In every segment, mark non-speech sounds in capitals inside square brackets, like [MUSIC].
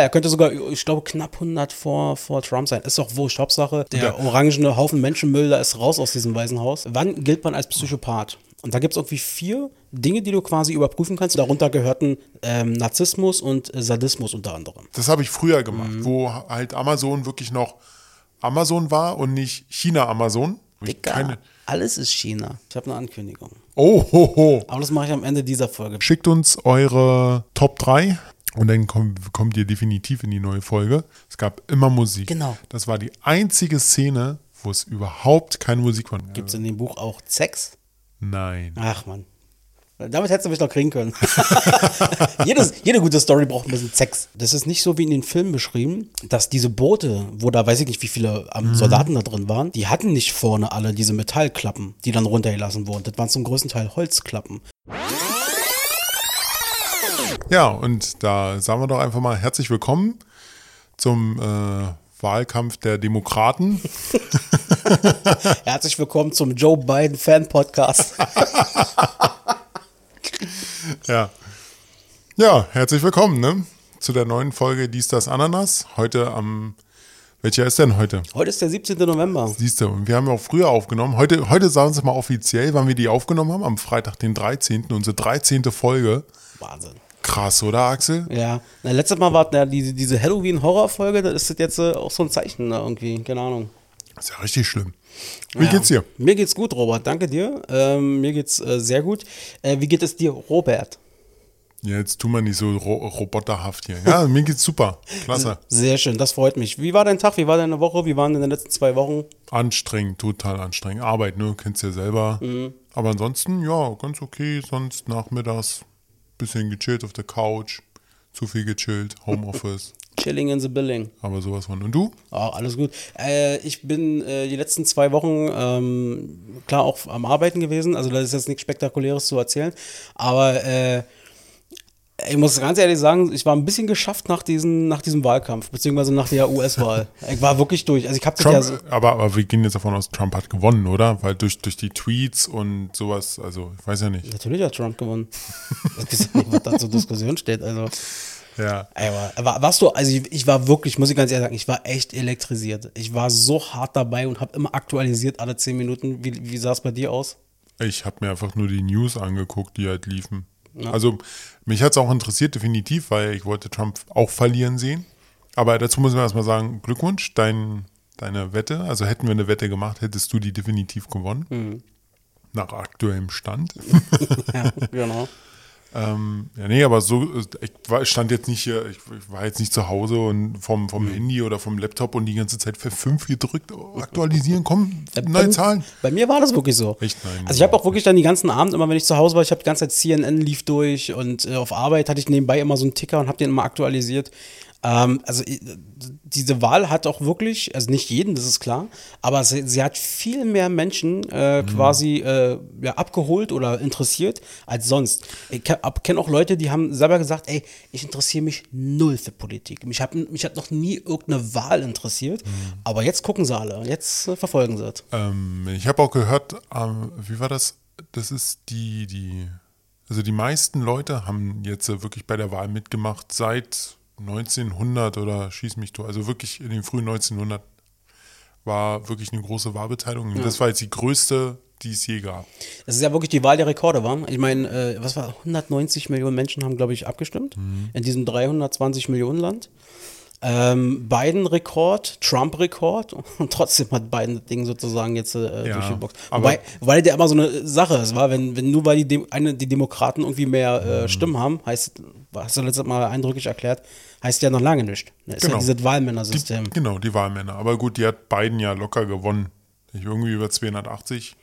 Er könnte sogar, ich glaube, knapp 100 vor, vor Trump sein. Ist doch wurscht. Hauptsache, der orangene Haufen Menschenmüll, da ist raus aus diesem Weißen Haus. Wann gilt man als Psychopath? Und da gibt es irgendwie vier Dinge, die du quasi überprüfen kannst. Darunter gehörten ähm, Narzissmus und äh, Sadismus unter anderem. Das habe ich früher gemacht, wo halt Amazon wirklich noch Amazon war und nicht China-Amazon. Dicker, Keine, alles ist China. Ich habe eine Ankündigung. oh, ho, ho. Aber das mache ich am Ende dieser Folge. Schickt uns eure Top 3 und dann kommt, kommt ihr definitiv in die neue Folge. Es gab immer Musik. Genau. Das war die einzige Szene, wo es überhaupt keine Musik war. Gibt es in dem Buch auch Sex? Nein. Ach man. Damit hättest du mich noch kriegen können. [LAUGHS] Jedes, jede gute Story braucht ein bisschen Sex. Das ist nicht so wie in den Filmen beschrieben, dass diese Boote, wo da weiß ich nicht, wie viele ähm, Soldaten da drin waren, die hatten nicht vorne alle diese Metallklappen, die dann runtergelassen wurden. Das waren zum größten Teil Holzklappen. Ja, und da sagen wir doch einfach mal herzlich willkommen zum äh, Wahlkampf der Demokraten. [LAUGHS] Herzlich willkommen zum Joe Biden Fan Podcast. [LAUGHS] Ja. Ja, herzlich willkommen, ne? Zu der neuen Folge Dies, das, Ananas. Heute am. Welcher ist denn heute? Heute ist der 17. November. Siehst du, und wir haben ja auch früher aufgenommen. Heute, heute sagen Sie mal offiziell, wann wir die aufgenommen haben. Am Freitag, den 13. Unsere 13. Folge. Wahnsinn. Krass, oder, Axel? Ja, na, letztes Mal war ja diese, diese Halloween-Horror-Folge, das ist jetzt äh, auch so ein Zeichen ne, irgendwie, keine Ahnung. ist ja richtig schlimm. Wie Ja. geht's dir? Mir geht's gut, Robert, danke dir. Ähm, mir geht's äh, sehr gut. Äh, wie geht es dir, Robert? Ja, jetzt tu mal nicht so ro roboterhaft hier. Ja, mir geht's super. Klasse. [LAUGHS] Sehr schön, das freut mich. Wie war dein Tag? Wie war deine Woche? Wie waren in den letzten zwei Wochen? Anstrengend, total anstrengend. Arbeit, ne? Kennst ja selber. Mhm. Aber ansonsten, ja, ganz okay. Sonst nachmittags bisschen gechillt auf der Couch. Zu viel gechillt. Homeoffice. [LAUGHS] Chilling in the Billing. aber sowas von. Und du? Ah, alles gut. Äh, ich bin äh, die letzten zwei Wochen ähm, klar auch am Arbeiten gewesen. Also da ist jetzt nichts Spektakuläres zu erzählen. Aber äh, ich muss ganz ehrlich sagen, ich war ein bisschen geschafft nach, diesen, nach diesem Wahlkampf, beziehungsweise nach der US-Wahl. [LAUGHS] ich war wirklich durch. Also ich das Trump, ja so, aber, aber wir gehen jetzt davon aus, Trump hat gewonnen, oder? Weil durch, durch die Tweets und sowas, also ich weiß ja nicht. Natürlich hat Trump gewonnen. Ich weiß nicht, was da zur Diskussion steht. Also, Ja. aber, aber warst du, also ich, ich war wirklich, muss ich ganz ehrlich sagen, ich war echt elektrisiert. Ich war so hart dabei und habe immer aktualisiert alle zehn Minuten. Wie, wie sah es bei dir aus? Ich habe mir einfach nur die News angeguckt, die halt liefen. Also mich hat es auch interessiert, definitiv, weil ich wollte Trump auch verlieren sehen. Aber dazu muss man erstmal sagen, Glückwunsch, dein, deine Wette. Also hätten wir eine Wette gemacht, hättest du die definitiv gewonnen. Nach aktuellem Stand. [LAUGHS] Ja, genau. Ähm, ja, nee, aber so, ich war, stand jetzt nicht hier, ich, ich war jetzt nicht zu Hause und vom, vom Mhm. Handy oder vom Laptop und die ganze Zeit für fünf gedrückt, aktualisieren, komm, [LAUGHS] Bei- neue Zahlen. Bei mir war das wirklich so. Echt? Nein, Also ich habe auch wirklich dann die ganzen Abend, immer wenn ich zu Hause war, ich habe die ganze Zeit CNN lief durch und äh, auf Arbeit hatte ich nebenbei immer so einen Ticker und habe den immer aktualisiert. Ähm, also äh, diese Wahl hat auch wirklich, also nicht jeden, das ist klar, aber sie, sie hat viel mehr Menschen äh, quasi äh, ja, abgeholt oder interessiert als sonst. Ich kenne auch Leute, die haben selber gesagt, ey, ich interessiere mich null für Politik. Mich hat, mich hat noch nie irgendeine Wahl interessiert, aber jetzt gucken sie alle, jetzt äh, verfolgen sie es. Ähm, ich habe auch gehört, ähm, wie war das? Das ist die, die, also die meisten Leute haben jetzt äh, wirklich bei der Wahl mitgemacht seit 1900 oder schieß mich du, also wirklich in den frühen 1900 war wirklich eine große Wahlbeteiligung. Und Das war jetzt die größte, die es je gab. Das ist ja wirklich die Wahl der Rekorde, war. Ich meine, äh, was war 190 Millionen Menschen haben, glaube ich, abgestimmt in diesem 320 Millionen Land. Ähm, Biden Rekord, Trump Rekord [LAUGHS] und trotzdem hat Biden das Ding sozusagen jetzt äh, Ja, durchgeboxt. Wobei, weil der immer so eine Sache ist, war, wenn, wenn nur weil die, Dem eine, die Demokraten irgendwie mehr Mhm. äh, Stimmen haben, heißt, hast du letztes Mal eindrücklich erklärt, heißt ja noch lange nicht. Das ist Genau. ja dieses Die, Wahlmännersystem. genau, die Wahlmänner. Aber gut, die hat Biden ja locker gewonnen. Irgendwie über 280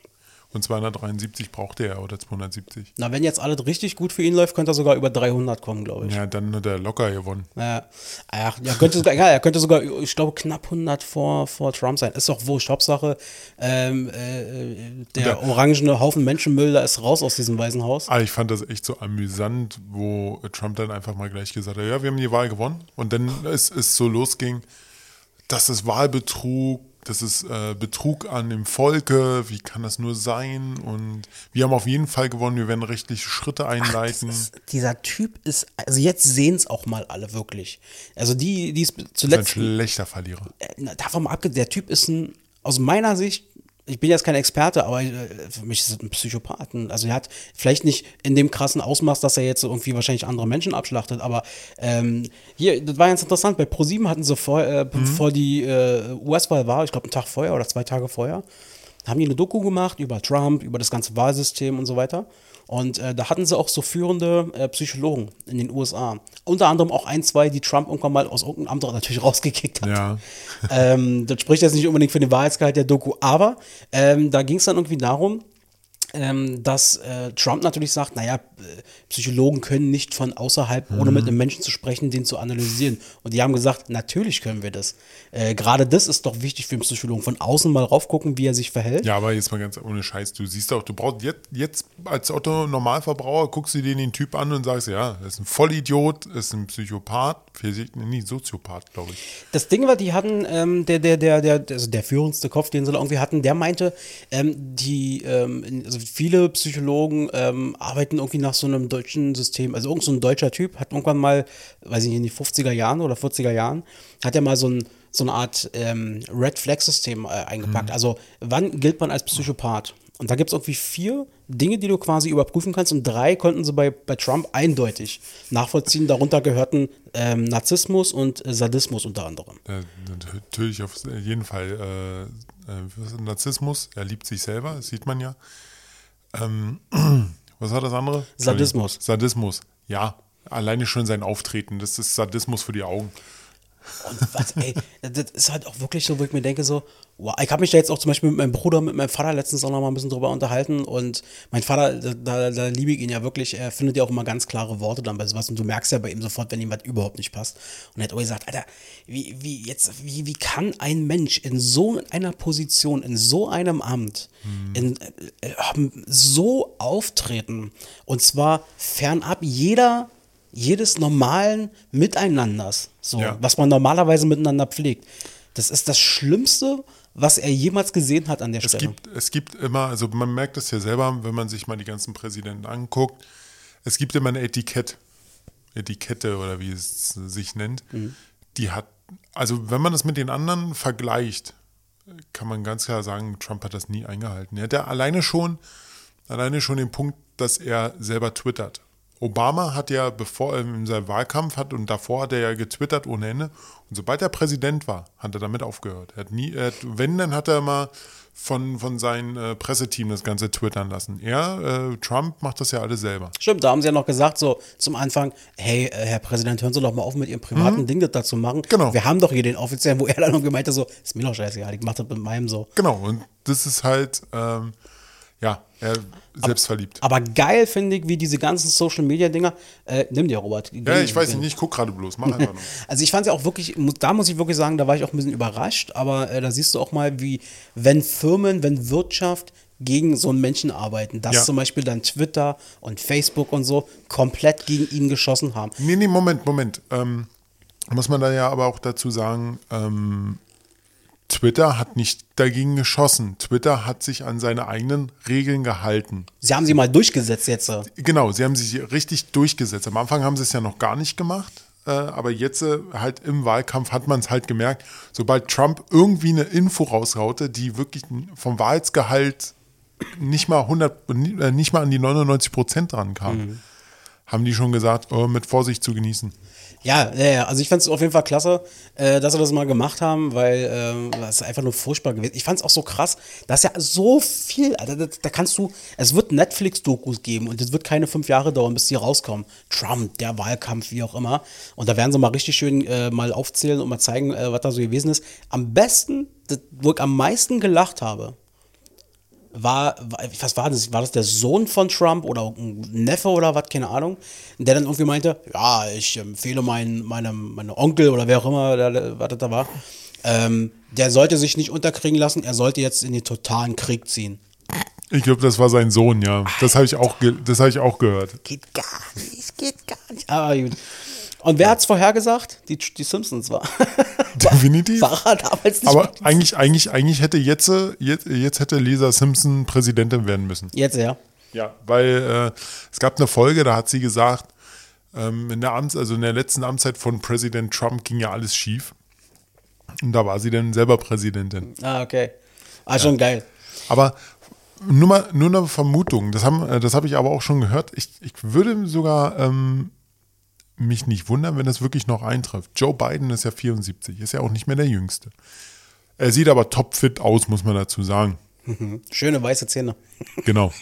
und 273 brauchte er oder 270. Na, wenn jetzt alles richtig gut für ihn läuft, könnte er sogar über 300 kommen, glaube ich. Ja, dann hat er locker gewonnen. Ja, Ach, ja, könnte sogar, [LAUGHS] ja, er könnte sogar, ich glaube, knapp 100 vor, vor Trump sein. Ist doch wurscht. Hauptsache, ähm, äh, der Der- orangene Haufen Menschenmüll, da ist raus aus diesem Weißen Haus. Ah, ich fand das echt so amüsant, wo Trump dann einfach mal gleich gesagt hat, ja, wir haben die Wahl gewonnen. Und dann ist es so losging, das ist Wahlbetrug, das ist äh, Betrug an dem Volke, wie kann das nur sein? Und wir haben auf jeden Fall gewonnen, wir werden rechtliche Schritte einleiten. Ist, dieser Typ ist, also jetzt sehen es auch mal alle wirklich. Also die, die es das ist ein zuletzt, schlechter Verlierer. äh, davon mal abgesehen, der Typ ist ein, aus meiner Sicht, ich bin jetzt kein Experte, aber äh, für mich ist es ein Psychopathen. Also er hat vielleicht nicht in dem krassen Ausmaß, dass er jetzt irgendwie wahrscheinlich andere Menschen abschlachtet, aber ähm, hier, das war ganz interessant, bei ProSieben hatten sie vor, äh, bevor die äh, US-Wahl war, ich glaube einen Tag vorher oder zwei Tage vorher, haben die eine Doku gemacht über Trump, über das ganze Wahlsystem und so weiter. Und äh, da hatten sie auch so führende äh, Psychologen in den USA. Unter anderem auch ein, zwei, die Trump irgendwann mal aus irgendeinem Amt natürlich rausgekickt hat. Ja. ähm, das spricht jetzt nicht unbedingt für den Wahrheitsgehalt der Doku, aber ähm, da ging es dann irgendwie darum, ähm, dass äh, Trump natürlich sagt, naja, äh, Psychologen können nicht von außerhalb, ohne mit einem Menschen zu sprechen, den zu analysieren. Und die haben gesagt, natürlich können wir das. Äh, Gerade das ist doch wichtig für einen Psychologen, von außen mal raufgucken, wie er sich verhält. Ja, aber jetzt mal ganz ohne Scheiß, du siehst auch, du brauchst jetzt, jetzt als Otto-Normalverbraucher, guckst du dir den Typ an und sagst, ja, das ist ein Vollidiot, ist ein Psychopath, vielleicht nie Soziopath, glaube ich. Das Ding war, die hatten, ähm, der, der, der, der, also der führendste Kopf, den sie da irgendwie hatten, der meinte, ähm, die, ähm, in- also viele Psychologen ähm, arbeiten irgendwie nach so einem deutschen System. Also irgend so ein deutscher Typ hat irgendwann mal, weiß ich nicht, in die 50er Jahren oder 40er Jahren, hat er mal so ein so eine Art ähm, Red Flag System äh, eingepackt. Also wann gilt man als Psychopath? Und da gibt es irgendwie vier Dinge, die du quasi überprüfen kannst. Und drei konnten sie bei, bei Trump eindeutig nachvollziehen. Darunter gehörten ähm, Narzissmus und äh, Sadismus unter anderem. Äh, natürlich auf jeden Fall äh, äh, Narzissmus, er liebt sich selber, das sieht man ja. Ähm, [CLEARS THROAT] was war das andere? Sadismus. Sadismus, ja. Alleine schon sein Auftreten, das ist Sadismus für die Augen. Und was, ey, das ist halt auch wirklich so, wo ich mir denke, so, wow, ich habe mich da jetzt auch zum Beispiel mit meinem Bruder, mit meinem Vater letztens auch noch mal ein bisschen drüber unterhalten. Und mein Vater, da, da, liebe ich ihn ja wirklich, er findet ja auch immer ganz klare Worte dann bei sowas. Und du merkst ja bei ihm sofort, wenn ihm was überhaupt nicht passt. Und er hat auch gesagt, Alter, wie, wie, jetzt, wie, wie kann ein Mensch in so einer Position, in so einem Amt, in, äh, äh, so auftreten? Und zwar fernab jeder jedes normalen Miteinanders, so, Ja. was man normalerweise miteinander pflegt. Das ist das Schlimmste, was er jemals gesehen hat an der Es Stelle. gibt, es gibt immer, also man merkt das ja selber, wenn man sich mal die ganzen Präsidenten anguckt, es gibt immer eine Etikett, Etikette oder wie es sich nennt, die hat, also wenn man das mit den anderen vergleicht, kann man ganz klar sagen, Trump hat das nie eingehalten. Er hat ja alleine schon, alleine schon den Punkt, dass er selber twittert. Obama hat ja, bevor er in seinem Wahlkampf hat und davor hat er ja getwittert ohne Ende. Und sobald er Präsident war, hat er damit aufgehört. Er hat nie, er hat, wenn, dann hat er mal von, von seinem äh, Presseteam das Ganze twittern lassen. Er, äh, Trump macht das ja alles selber. Stimmt, da haben sie ja noch gesagt, so zum Anfang, hey, äh, Herr Präsident, hören Sie doch mal auf, mit Ihrem privaten Ding das dazu machen. Genau. Wir haben doch hier den offiziellen, wo er dann noch gemeint hat, so, ist mir doch scheißegal, ich mach das mit meinem so. Genau, und das ist halt, ähm, ja, er selbstverliebt. Aber geil finde ich, wie diese ganzen Social Media Dinger, äh, nimm dir, Robert. Ja, ich weiß nicht, ich guck gerade bloß, mach einfach [LAUGHS] nur. Also ich fand es ja auch wirklich, da muss ich wirklich sagen, da war ich auch ein bisschen überrascht, aber äh, da siehst du auch mal, wie, wenn Firmen, wenn Wirtschaft gegen so einen Menschen arbeiten, dass Ja. zum Beispiel dann Twitter und Facebook und so komplett gegen ihn geschossen haben. Nee, nee, Moment, Moment. Ähm, muss man da ja aber auch dazu sagen, ähm, Twitter hat nicht dagegen geschossen. Twitter hat sich an seine eigenen Regeln gehalten. Sie haben sie mal durchgesetzt jetzt. äh. Genau, sie haben sich richtig durchgesetzt. Am Anfang haben sie es ja noch gar nicht gemacht, äh, aber jetzt äh, halt im Wahlkampf hat man es halt gemerkt, sobald Trump irgendwie eine Info raushaute, die wirklich vom Wahrheitsgehalt nicht mal 100, äh, nicht mal an die 99 Prozent dran kam, haben die schon gesagt, oh, mit Vorsicht zu genießen. Ja, ja, ja, also ich fand es auf jeden Fall klasse, äh, dass sie das mal gemacht haben, weil ähm, das ist einfach nur furchtbar gewesen. Ich fand es auch so krass, dass ja so viel, Alter, da, da kannst du, es wird Netflix-Dokus geben und es wird keine fünf Jahre dauern, bis die rauskommen. Trump, der Wahlkampf, wie auch immer. Und da werden sie mal richtig schön äh, mal aufzählen und mal zeigen, äh, was da so gewesen ist. Am besten, das, wo ich am meisten gelacht habe, war, was war das? War das der Sohn von Trump oder ein Neffe oder was, keine Ahnung, der dann irgendwie meinte, ja, ich empfehle mein, meinem, meinem Onkel oder wer auch immer, der, was das da war, ähm, der sollte sich nicht unterkriegen lassen, er sollte jetzt in den totalen Krieg ziehen. Ich glaube, das war sein Sohn, ja. Das habe ich, auch das hab ich auch gehört. Geht gar nicht, geht gar nicht. Aber gut. Und wer hat's vorhergesagt? Die, die Simpsons war. [LAUGHS] Definitiv. War er damals nicht. Aber eigentlich, eigentlich, eigentlich hätte jetzt, jetzt, jetzt hätte Lisa Simpson Präsidentin werden müssen. Jetzt ja. Ja, weil äh, es gab eine Folge, da hat sie gesagt, ähm, in der Amts, also in der letzten Amtszeit von Präsident Trump ging ja alles schief. Und da war sie dann selber Präsidentin. Ah, okay. Ah, schon geil. Aber nur mal nur eine Vermutung, das haben, äh, das habe ich aber auch schon gehört. Ich, ich würde sogar ähm, mich nicht wundern, wenn das wirklich noch eintrifft. Joe Biden ist ja 74, ist ja auch nicht mehr der Jüngste. Er sieht aber topfit aus, muss man dazu sagen. [LAUGHS] Schöne weiße Zähne. Genau. [LAUGHS]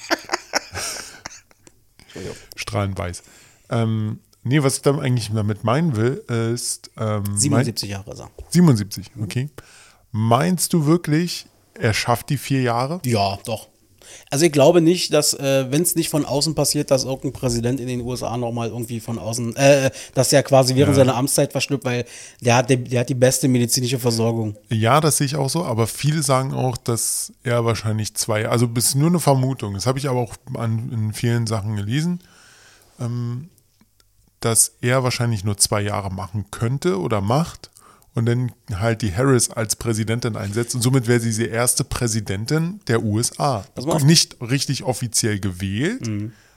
Strahlend weiß. Ähm, nee, was ich dann eigentlich damit meinen will, ist. Ähm, 77 Jahre ist er. Mein, 77, okay. Meinst du wirklich, er schafft die vier Jahre? Ja, doch. Also ich glaube nicht, dass, äh, wenn es nicht von außen passiert, dass irgendein Präsident in den USA nochmal irgendwie von außen, äh, dass er quasi während Ja. seiner Amtszeit verstirbt, weil der hat, die, der hat die beste medizinische Versorgung. Ja, das sehe ich auch so, aber viele sagen auch, dass er wahrscheinlich zwei, also das ist nur eine Vermutung, das habe ich aber auch an, in vielen Sachen gelesen, ähm, dass er wahrscheinlich nur zwei Jahre machen könnte oder macht und dann halt die Harris als Präsidentin einsetzt und somit wäre sie die erste Präsidentin der USA. Nicht richtig offiziell gewählt,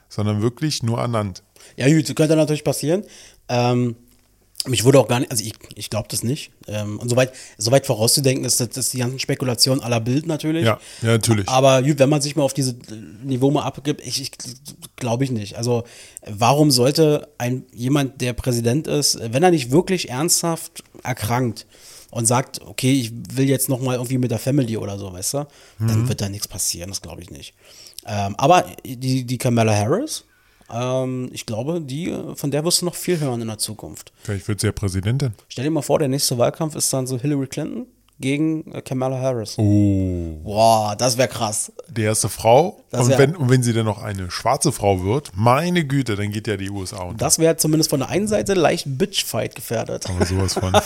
sondern wirklich nur ernannt. Ja, gut, könnte natürlich passieren. Ähm, mich wurde auch gar nicht, also ich, ich glaube das nicht. Ähm, und soweit, soweit vorauszudenken ist, das, ist die ganzen Spekulationen aller Bild natürlich. Ja, ja, natürlich. Aber gut, wenn man sich mal auf dieses Niveau mal abgibt, ich, ich glaube ich nicht. Also warum sollte ein jemand, der Präsident ist, wenn er nicht wirklich ernsthaft erkrankt und sagt, okay, ich will jetzt noch mal irgendwie mit der Family oder so, weißt du, Mhm. dann wird da nichts passieren, das glaube ich nicht. Ähm, aber die, die Kamala Harris, ähm, ich glaube, die, von der wirst du noch viel hören in der Zukunft. Vielleicht wird sie ja Präsidentin. Stell dir mal vor, der nächste Wahlkampf ist dann so Hillary Clinton gegen äh, Kamala Harris. Oh. Boah, das wäre krass. die erste Frau. Und wenn, und wenn sie dann noch eine schwarze Frau wird, meine Güte, dann geht ja die USA unter. Das wäre zumindest von der einen Seite leicht Bitchfight gefährdet. Aber sowas von. [LAUGHS]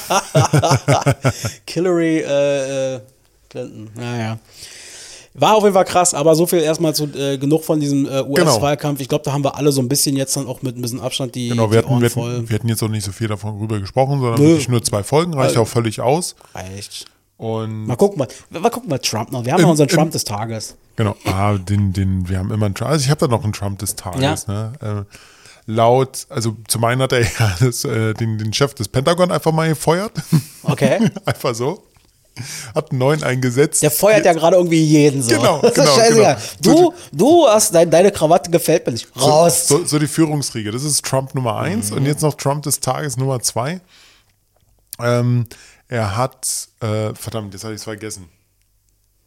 Hillary äh, äh, Clinton. Naja. War auf jeden Fall krass, aber so viel erstmal zu äh, genug von diesem äh, US-Wahlkampf. Ich glaube, da haben wir alle so ein bisschen jetzt dann auch mit ein bisschen Abstand die, Genau, die wir hatten, Ohren wir, hatten, wir hatten jetzt auch nicht so viel davon rüber gesprochen, sondern Nö. wirklich nur zwei Folgen, reicht auch völlig aus. Reicht. Und Mal gucken, mal, mal gucken, mal Trump noch. Wir haben ja Im- unseren im- Trump des Tages. genau, ah, den, den, wir haben immer einen Trump. Also ich habe da noch einen Trump des Tages. Ne? Äh, laut, also zum einen hat er [LAUGHS] ja das, äh, den, den Chef des Pentagon einfach mal gefeuert. Okay. [LAUGHS] einfach so. Hat einen neuen eingesetzt. Der feuert ja gerade irgendwie jeden so. Genau, [LAUGHS] das ist genau, scheißegal. genau. Du, du hast dein, deine Krawatte gefällt mir nicht. Raus. So, so die Führungsriege. Das ist Trump Nummer eins Mhm. und jetzt noch Trump des Tages Nummer zwei. Ähm, er hat, äh, verdammt, jetzt habe ich es vergessen.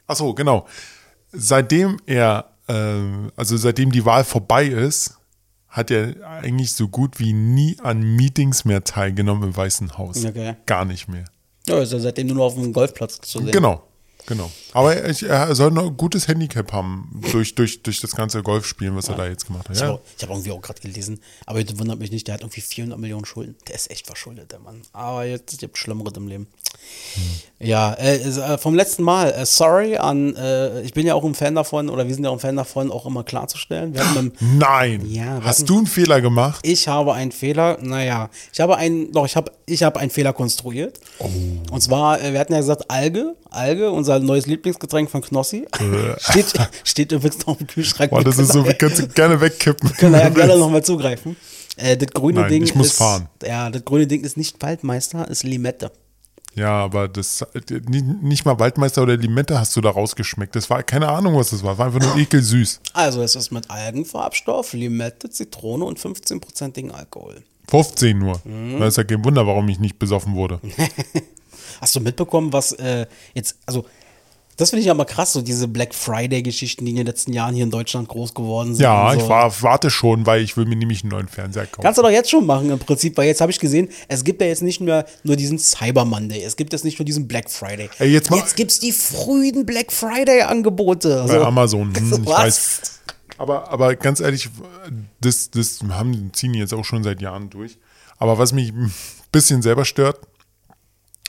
Ach so, genau. Seitdem er, ähm, also seitdem die Wahl vorbei ist, hat er eigentlich so gut wie nie an Meetings mehr teilgenommen im Weißen Haus. Okay. Gar nicht mehr. Ja, ist ja seitdem nur noch auf dem Golfplatz zu sehen. Genau, genau. Aber er, er soll noch ein gutes Handicap haben durch, durch, durch das ganze Golfspielen, was er da jetzt gemacht hat. Ich Ja. habe hab irgendwie auch gerade gelesen, aber das wundert mich nicht, der hat irgendwie 400 Millionen Schulden. Der ist echt verschuldet, der Mann. Aber jetzt es gibt Schlimmeres im Leben. Ja, äh, äh, vom letzten Mal, äh, sorry an, äh, ich bin ja auch ein Fan davon, oder wir sind ja auch ein Fan davon, auch immer klarzustellen. Wir im, [GASPS] Nein. Ja, wir hatten- Hast du einen Fehler gemacht? ich habe einen Fehler, naja, ich habe einen, doch, ich habe ich habe einen Fehler konstruiert. Oh. Und zwar, äh, wir hatten ja gesagt, Alge, Alge, unser neues Lieblingsgetränk von Knossi. [LAUGHS] steht, steht übrigens noch im Kühlschrank. Boah, das ist so, Wir kannst du gerne wegkippen. können da ja [LAUGHS] gerne nochmal zugreifen. Äh, das grüne Nein, Ding ich muss ist, fahren. Ja, das grüne Ding ist nicht Waldmeister, ist Limette. Ja, aber das nicht, mal Waldmeister oder Limette hast du da rausgeschmeckt. Das war keine Ahnung, was das war. War einfach nur [LAUGHS] ekelsüß. Also es ist mit Algenfarbstoff, Limette, Zitrone und 15%igen Alkohol. 15 nur. Mhm. Da ist ja kein Wunder, warum ich nicht besoffen wurde. [LAUGHS] Hast du mitbekommen, was äh, jetzt, also das finde ich aber krass, so diese Black Friday-Geschichten, die in den letzten Jahren hier in Deutschland groß geworden sind. Ja, so. ich war, warte schon, weil ich will mir nämlich einen neuen Fernseher kaufen. Kannst du doch jetzt schon machen im Prinzip, weil jetzt habe ich gesehen, es gibt ja jetzt nicht mehr nur diesen Cyber Monday, es gibt jetzt nicht nur diesen Black Friday. Ey, jetzt mal- jetzt gibt es die frühen Black Friday-Angebote. bei Amazon. Hm, [LAUGHS] ich Was? weiß. Aber, aber ganz ehrlich, das, das haben, ziehen die jetzt auch schon seit Jahren durch. Aber was mich ein bisschen selber stört,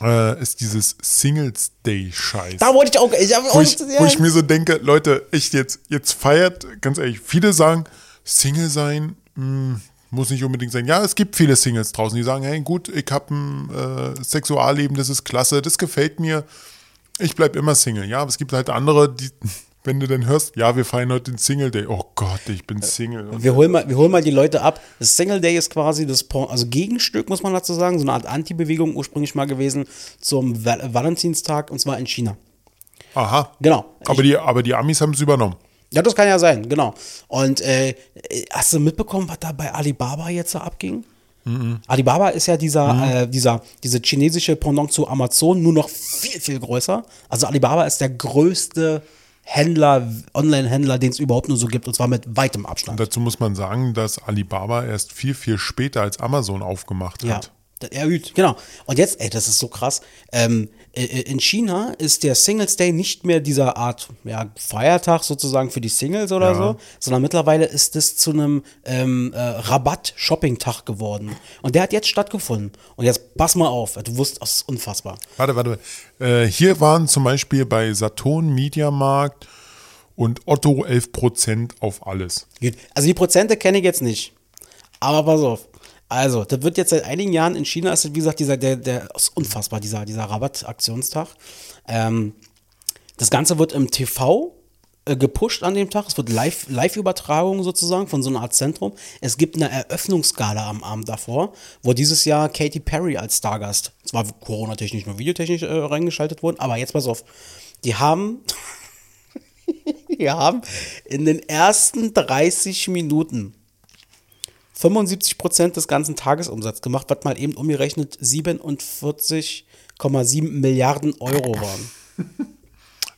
äh, ist dieses Singles Day Scheiß. Da wollte ich auch, ich wo ich, wo ich mir so denke, Leute, echt jetzt, jetzt feiert, ganz ehrlich, viele sagen, Single sein, mh, Muss nicht unbedingt sein. Ja, es gibt viele Singles draußen, die sagen, hey gut, ich habe ein äh, Sexualleben, das ist klasse, das gefällt mir. Ich bleibe immer Single. Ja, aber es gibt halt andere, die, wenn du dann hörst, ja, wir feiern heute den Single Day. Oh Gott, ich bin Single. Wir holen mal, wir holen mal die Leute ab. Das Single Day ist quasi das Por- also Gegenstück, muss man dazu sagen, so eine Art Anti-Bewegung ursprünglich mal gewesen zum Val Valentinstag und zwar in China. Aha. Genau. Aber die, aber die Amis haben es übernommen. Ja, das kann ja sein, genau. Und äh, hast du mitbekommen, was da bei Alibaba jetzt so abging? Alibaba ist ja dieser, äh, dieser, diese chinesische Pendant zu Amazon, nur noch viel, viel größer. Also Alibaba ist der größte Händler, Online-Händler, den es überhaupt nur so gibt, und zwar mit weitem Abstand. Dazu muss man sagen, dass Alibaba erst viel, viel später als Amazon aufgemacht Ja, hat. ja, genau. Und jetzt, ey, das ist so krass. Ähm, äh, in China ist der Singles Day nicht mehr dieser Art ja, Feiertag sozusagen für die Singles oder Ja. so, sondern mittlerweile ist es zu einem ähm, äh, Rabatt-Shopping-Tag geworden. Und der hat jetzt stattgefunden. Und jetzt pass mal auf, du wusst, das ist unfassbar. Warte, warte. Äh, hier waren zum Beispiel bei Saturn, Mediamarkt und Otto 11% auf alles. Gut. Also die Prozente kenne ich jetzt nicht. Aber pass auf. Also, das wird jetzt seit einigen Jahren in China, ist das, wie gesagt, dieser, der, der ist unfassbar, dieser, dieser Rabattaktionstag. Ähm, das Ganze wird im TV äh, gepusht an dem Tag. Es wird Live- Live-Übertragung sozusagen von so einer Art Zentrum. Es gibt eine Eröffnungsgala am Abend davor, wo dieses Jahr Katy Perry als Stargast, zwar Corona-technisch, nur videotechnisch äh, reingeschaltet wurden, aber jetzt pass auf. Die haben [LAUGHS] wir haben in den ersten 30 Minuten 75% des ganzen Tagesumsatzes gemacht, was mal eben umgerechnet 47,7 Milliarden Euro waren. [LAUGHS]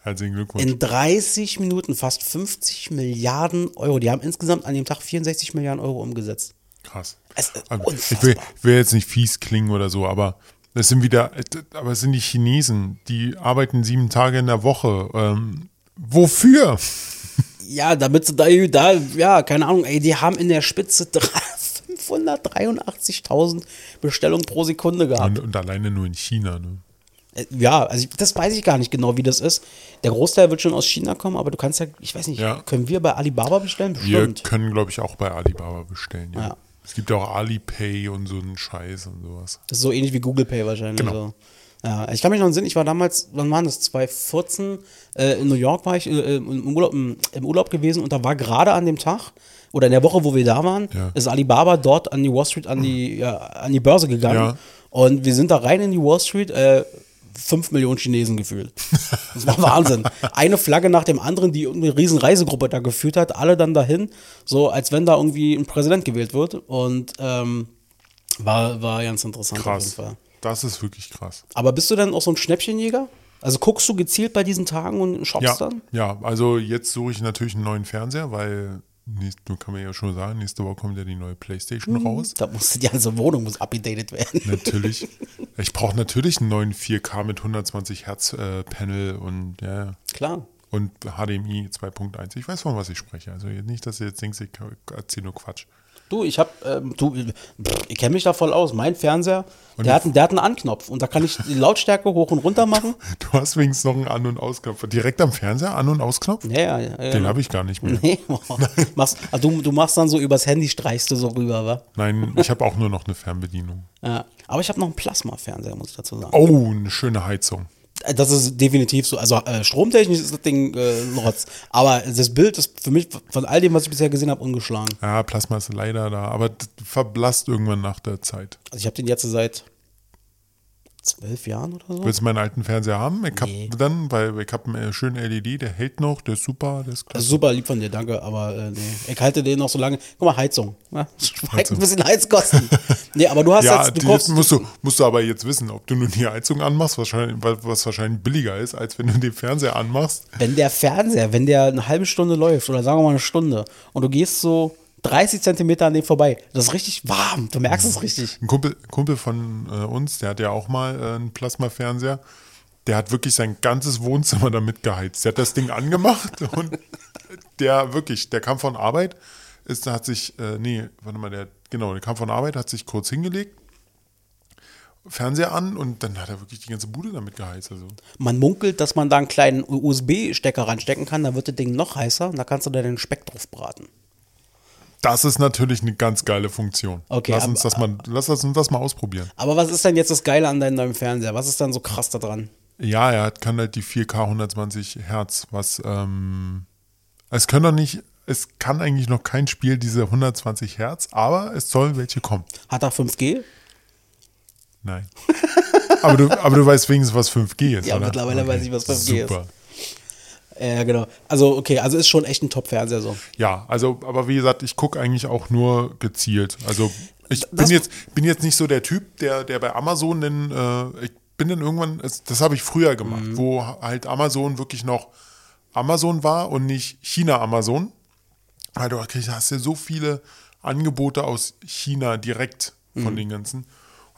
Herzlichen Glückwunsch. In 30 Minuten fast 50 Milliarden Euro. Die haben insgesamt an dem Tag 64 Milliarden Euro umgesetzt. Krass. Aber ich will, ich will jetzt nicht fies klingen oder so, aber es sind wieder, aber es sind die Chinesen, die arbeiten sieben Tage in der Woche. Ähm, wofür? [LAUGHS] Ja, damit sie da, da, ja, keine Ahnung, ey, die haben in der Spitze drei- 583.000 Bestellungen pro Sekunde gehabt. Und, und alleine nur in China. Ne? Äh, Ja, also das weiß ich gar nicht genau, wie das ist. Der Großteil wird schon aus China kommen, aber du kannst ja, ich weiß nicht, Ja. können wir bei Alibaba bestellen? Wir Bestimmt. können, glaube ich, auch bei Alibaba bestellen. Ja. Ja. Es gibt ja auch Alipay und so einen Scheiß und sowas. Das ist so ähnlich wie Google Pay wahrscheinlich. Genau. So. Ja, ich kann mich noch entsinnen, ich war damals, wann waren das? 2014, äh, in New York war ich äh, im, Urlaub, im Urlaub gewesen und da war gerade an dem Tag oder in der Woche, wo wir da waren, Ja. ist Alibaba dort an die Wall Street, an die, ja, an die Börse gegangen. Ja. Und wir sind da rein in die Wall Street, äh, 5 Millionen Chinesen gefühlt. [LAUGHS] Das war Wahnsinn. Eine Flagge nach dem anderen, die eine riesen Reisegruppe da geführt hat, alle dann dahin, so als wenn da irgendwie ein Präsident gewählt wird. Und ähm, war, war ganz interessant auf jeden Krass. Fall. Das ist wirklich krass. Aber bist du denn auch so ein Schnäppchenjäger? Also guckst du gezielt bei diesen Tagen und shoppst Ja, dann? ja, also jetzt suche ich natürlich einen neuen Fernseher, weil, nächst, kann man ja schon sagen, nächste Woche kommt ja die neue Playstation raus. Da muss die ganze Wohnung muss abgedatet werden. Natürlich. [LAUGHS] Ich brauche natürlich einen neuen 4K mit 120 Hertz äh, Panel und ja, Klar. und HDMI 2.1. Ich weiß, von was ich spreche. Also nicht, dass ihr jetzt denkt, ich erzähle nur Quatsch. Du, ich hab, ähm, du, pff, ich kenne mich da voll aus. Mein Fernseher, der hat, einen- der hat einen Anknopf und da kann ich die Lautstärke hoch und runter machen. [LAUGHS] Du hast wenigstens noch einen An- und Ausknopf. Direkt am Fernseher An- und Ausknopf? Ja, ja, ja. Den genau. habe ich gar nicht mehr. [LAUGHS] Nee, [LAUGHS] machst, also du, du machst dann so übers Handy, streichst du so rüber, wa? Nein, ich habe auch nur noch eine Fernbedienung. Ja. Aber ich habe noch einen Plasma-Fernseher, muss ich dazu sagen. Oh, eine schöne Heizung. Das ist definitiv so. Also äh, stromtechnisch ist das Ding äh, ein Rotz. Aber das Bild ist für mich von all dem, was ich bisher gesehen habe, ungeschlagen. Ja, Plasma ist leider da, aber verblasst irgendwann nach der Zeit. Also ich habe den jetzt seit zwölf Jahren oder so. Willst du meinen alten Fernseher haben? Ich hab Nee. dann, weil ich habe einen äh, schönen LED, der hält noch, der ist super, der ist Das klasse. ist super lieb von dir, danke, aber äh, nee. Ich halte den noch so lange. Guck mal, Heizung. [LAUGHS] Ja, spart Heizung. ein bisschen Heizkosten. [LAUGHS] nee, aber du hast Ja, jetzt, du kaufst, musst du, musst du aber jetzt wissen, ob du nur die Heizung anmachst, wahrscheinlich, was wahrscheinlich billiger ist, als wenn du den Fernseher anmachst. wenn der Fernseher, wenn der eine halbe Stunde läuft oder sagen wir mal eine Stunde und du gehst so 30 Zentimeter an dem vorbei, das ist richtig warm. Du merkst es richtig. Ein Kumpel, Kumpel von äh, uns, der hat ja auch mal äh, einen Plasmafernseher. Der hat wirklich sein ganzes Wohnzimmer damit geheizt. Der hat das Ding angemacht [LAUGHS] und der wirklich, der kam von Arbeit, ist, hat sich, äh, nee, warte mal, der, genau, der kam von Arbeit, hat sich kurz hingelegt, Fernseher an und dann hat er wirklich die ganze Bude damit geheizt. Also. Man munkelt, dass man da einen kleinen USB-Stecker reinstecken kann, dann wird das Ding noch heißer und da kannst du dann den Speck drauf braten. Das ist natürlich eine ganz geile Funktion. Okay, lass aber- uns das mal, lass uns das mal ausprobieren. Aber was ist denn jetzt das Geile an deinem neuen Fernseher? Was ist dann so krass da dran? Ja, er hat- kann halt die 4K 120 Hertz, was ähm, es können doch nicht, es kann eigentlich noch kein Spiel diese 120 Hertz, aber es soll welche kommen. Hat er 5G? Nein. [LAUGHS] aber, du, aber du weißt wenigstens, was 5G ist, Ja, oder? mittlerweile weiß ich, was 5G ist. Super. Ja, genau. Also, okay, also ist schon echt ein Top-Fernseher so. Ja, also, aber wie gesagt, ich gucke eigentlich auch nur gezielt. Also ich Das- bin jetzt, bin jetzt nicht so der Typ, der, der bei Amazon denn, äh, ich bin dann irgendwann, das habe ich früher gemacht, Mhm. wo halt Amazon wirklich noch Amazon war und nicht China-Amazon. Weil du hast ja so viele Angebote aus China direkt von Mhm. den ganzen.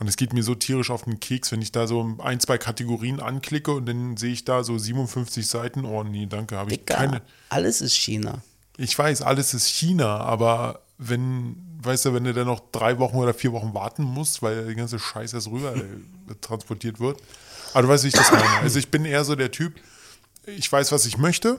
Und es geht mir so tierisch auf den Keks, wenn ich da so ein, zwei Kategorien anklicke und dann sehe ich da so 57 Seiten. Oh nee, danke, habe ich keine. alles ist China. Ich weiß, alles ist China, aber wenn, weißt du, wenn du dann noch drei Wochen oder vier Wochen warten musst, weil die ganze Scheiße erst rüber äh, [LAUGHS] transportiert wird. Aber du weißt, wie ich das meine. Also ich bin eher so der Typ, ich weiß, was ich möchte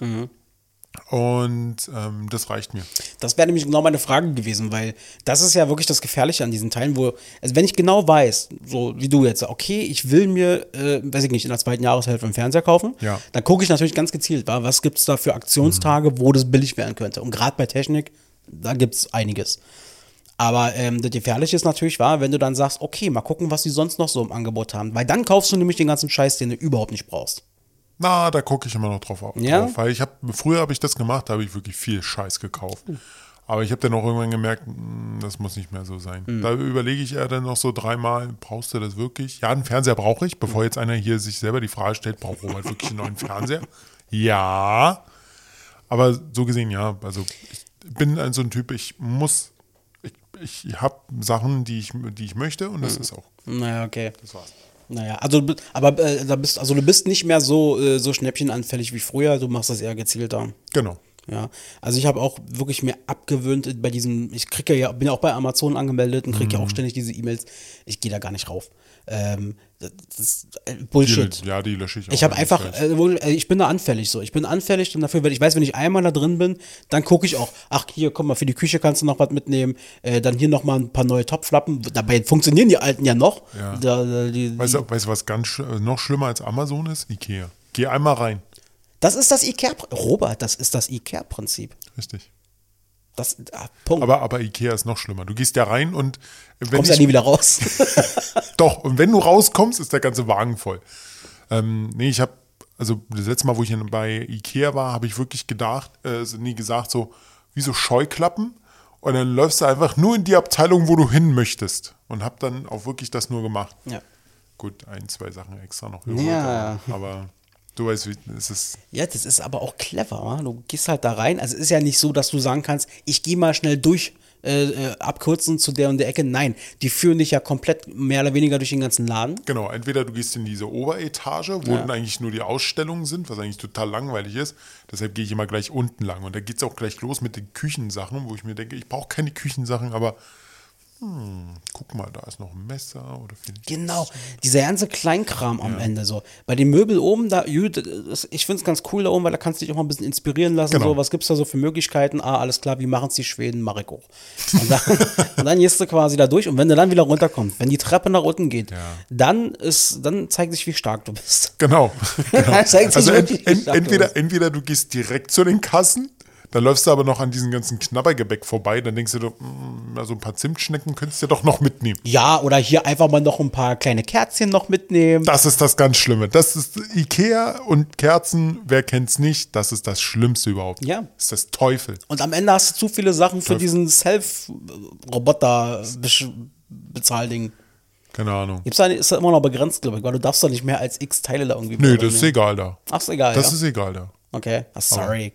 und ähm, das reicht mir. Das wäre nämlich genau meine Frage gewesen, weil das ist ja wirklich das Gefährliche an diesen Teilen, wo, also wenn ich genau weiß, so wie du jetzt, okay, ich will mir, äh, weiß ich nicht, in der zweiten Jahreshälfte einen Fernseher kaufen, Ja. dann gucke ich natürlich ganz gezielt, wa, was gibt es da für Aktionstage, wo das billig werden könnte. Und gerade bei Technik, da gibt es einiges. Aber ähm, das Gefährliche ist natürlich wahr, wenn du dann sagst, okay, mal gucken, was die sonst noch so im Angebot haben. Weil dann kaufst du nämlich den ganzen Scheiß, den du überhaupt nicht brauchst. Na, da gucke ich immer noch drauf, au- Ja? drauf. Weil ich habe, früher habe ich das gemacht, da habe ich wirklich viel Scheiß gekauft. Aber ich habe dann auch irgendwann gemerkt, mm, das muss nicht mehr so sein. Da überlege ich eher dann noch so dreimal, brauchst du das wirklich? Ja, einen Fernseher brauche ich, bevor jetzt einer hier sich selber die Frage stellt, braucht Robert wirklich einen neuen Fernseher? Ja. Aber so gesehen, ja. Also ich bin ein so ein Typ, ich muss, ich, ich habe Sachen, die ich, die ich möchte und das ist auch, Naja, okay. das war's. Naja, also aber äh, da bist, also du bist nicht mehr so, äh, so schnäppchenanfällig wie früher, du machst das eher gezielter. Genau. Ja, also ich habe auch wirklich mir abgewöhnt äh, bei diesem, ich kriege ja, bin ja auch bei Amazon angemeldet und kriege ja auch ständig diese E-Mails. Ich gehe da gar nicht rauf. Ähm, das ist äh, Bullshit. Die, ja, die lösche ich auch. Ich habe einfach, äh, äh, ich bin da anfällig so. Ich bin anfällig und dafür, wenn ich weiß, wenn ich einmal da drin bin, dann gucke ich auch, ach hier, guck mal, für die Küche kannst du noch was mitnehmen, äh, dann hier noch mal ein paar neue Topflappen. Dabei funktionieren die alten ja noch. Ja. Da, da, die, Weißt du, weißt du, was ganz sch- äh, noch schlimmer als Amazon ist? Ikea. Geh einmal rein. Das ist das Ikea, Robert, das ist das Ikea-Prinzip. Richtig. Das, ah, Punkt. Aber, aber Ikea ist noch schlimmer. Du gehst ja rein und wenn Kommst ja nie wieder raus. [LAUGHS] doch, und wenn du rauskommst, ist der ganze Wagen voll. Ähm, nee, ich habe, also das letzte Mal, wo ich bei Ikea war, habe ich wirklich gedacht, äh, nie gesagt, so wie so Scheuklappen. Und dann läufst du einfach nur in die Abteilung, wo du hin möchtest. Und habe dann auch wirklich das nur gemacht. ja. Gut, ein, zwei Sachen extra noch Ja. aber, aber du weißt, wie es ist. ja, das ist aber auch clever. wa? Du gehst halt da rein. Also es ist ja nicht so, dass du sagen kannst, ich gehe mal schnell durch, äh, äh, abkürzen zu der und der Ecke. Nein, die führen dich ja komplett mehr oder weniger durch den ganzen Laden. Genau, entweder du gehst in diese Oberetage, wo dann eigentlich nur die Ausstellungen sind, was eigentlich total langweilig ist. Deshalb gehe ich immer gleich unten lang. Und da geht es auch gleich los mit den Küchensachen, wo ich mir denke, ich brauche keine Küchensachen, aber hm, guck mal, da ist noch ein Messer oder. Genau, dieser ganze Kleinkram am Ende so. Bei den Möbel oben, da, ich finde es ganz cool da oben, weil da kannst du dich auch mal ein bisschen inspirieren lassen. Genau. So, was gibt es da so für Möglichkeiten? Ah, alles klar, wie machen es die Schweden? Mach ich auch. Und dann, [LAUGHS] und dann gehst du quasi da durch und wenn du dann wieder runterkommst, wenn die Treppe nach unten geht, Ja. dann ist, dann zeigt sich, wie stark du bist. Genau. [LAUGHS] genau. Das zeigt sich Also ent, ent, entweder, entweder du gehst direkt zu den Kassen, dann läufst du aber noch an diesem ganzen Knabbergebäck vorbei, dann denkst du, hm, na, so ein paar Zimtschnecken könntest du ja doch noch mitnehmen. Ja, oder hier einfach mal noch ein paar kleine Kerzchen noch mitnehmen. Das ist das ganz Schlimme. Das ist Ikea und Kerzen, wer kennt's nicht? Das ist das Schlimmste überhaupt. Ja. Das ist das Teufel. Und am Ende hast du zu viele Sachen für diesen Self-Roboter-Bezahlding. Keine Ahnung. Gibt's da, ist da immer noch begrenzt, glaube ich, weil du darfst doch nicht mehr als x Teile da irgendwie Nö, das ist egal da. Ach, ist egal, Das ja? ist egal da. okay. Ah, sorry,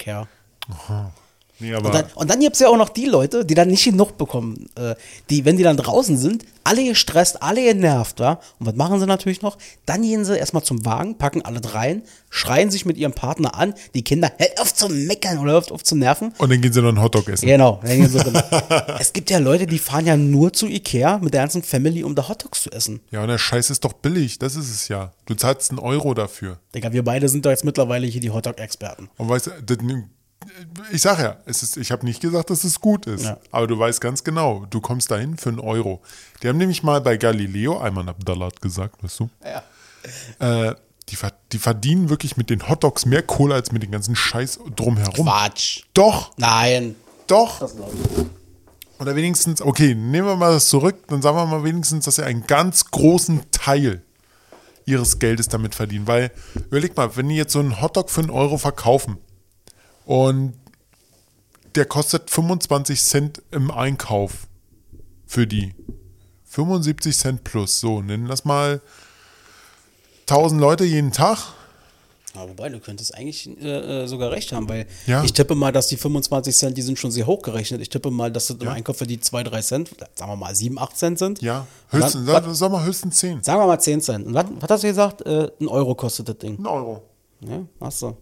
Kerl. Nee, aber Und dann, und dann gibt es ja auch noch die Leute, die dann nicht genug bekommen. Äh, die, wenn die dann draußen sind, alle gestresst, alle genervt, wa? Und was machen sie natürlich noch? Dann gehen sie erstmal zum Wagen, packen alle rein, schreien sich mit ihrem Partner an, die Kinder, hört auf zu meckern oder hört auf zu nerven. und dann gehen sie noch einen Hotdog essen. Genau, dann gehen sie so [LAUGHS] es gibt ja Leute, die fahren ja nur zu Ikea mit der ganzen Family, um da Hotdogs zu essen. Ja, und der Scheiß ist doch billig. Das ist es ja. Du zahlst einen Euro dafür. Digga, wir beide sind doch jetzt mittlerweile hier die Hotdog-Experten. Und weißt du, das, ich sag ja, es ist, ich habe nicht gesagt, dass es gut ist. Ja. Aber du weißt ganz genau, du kommst dahin für einen Euro. Die haben nämlich mal bei Galileo, einmal Abdallah gesagt, weißt du, Ja. äh, die, die verdienen wirklich mit den Hotdogs mehr Kohle als mit dem ganzen Scheiß drumherum. Quatsch. Doch, Nein. doch. Das. Oder wenigstens, okay, nehmen wir mal das zurück, dann sagen wir mal wenigstens, dass sie einen ganz großen Teil ihres Geldes damit verdienen. Weil, überleg mal, wenn die jetzt so einen Hotdog für einen Euro verkaufen und der kostet 25 Cent im Einkauf für die. 75 Cent plus, so, nennen das mal 1000 Leute jeden Tag. Ja, wobei, du könntest eigentlich äh, äh, sogar recht haben, weil Ja. ich tippe mal, dass die 25 Cent, die sind schon sehr hoch gerechnet. Ich tippe mal, dass das im Einkauf für die 2, 3 Cent, sagen wir mal 7, 8 Cent sind. Ja, höchstens, dann, sag mal höchstens 10. sagen wir mal 10 Cent. Und was, was hast du gesagt? Äh, ein Euro kostet das Ding. Ein Euro. Ja, hast du.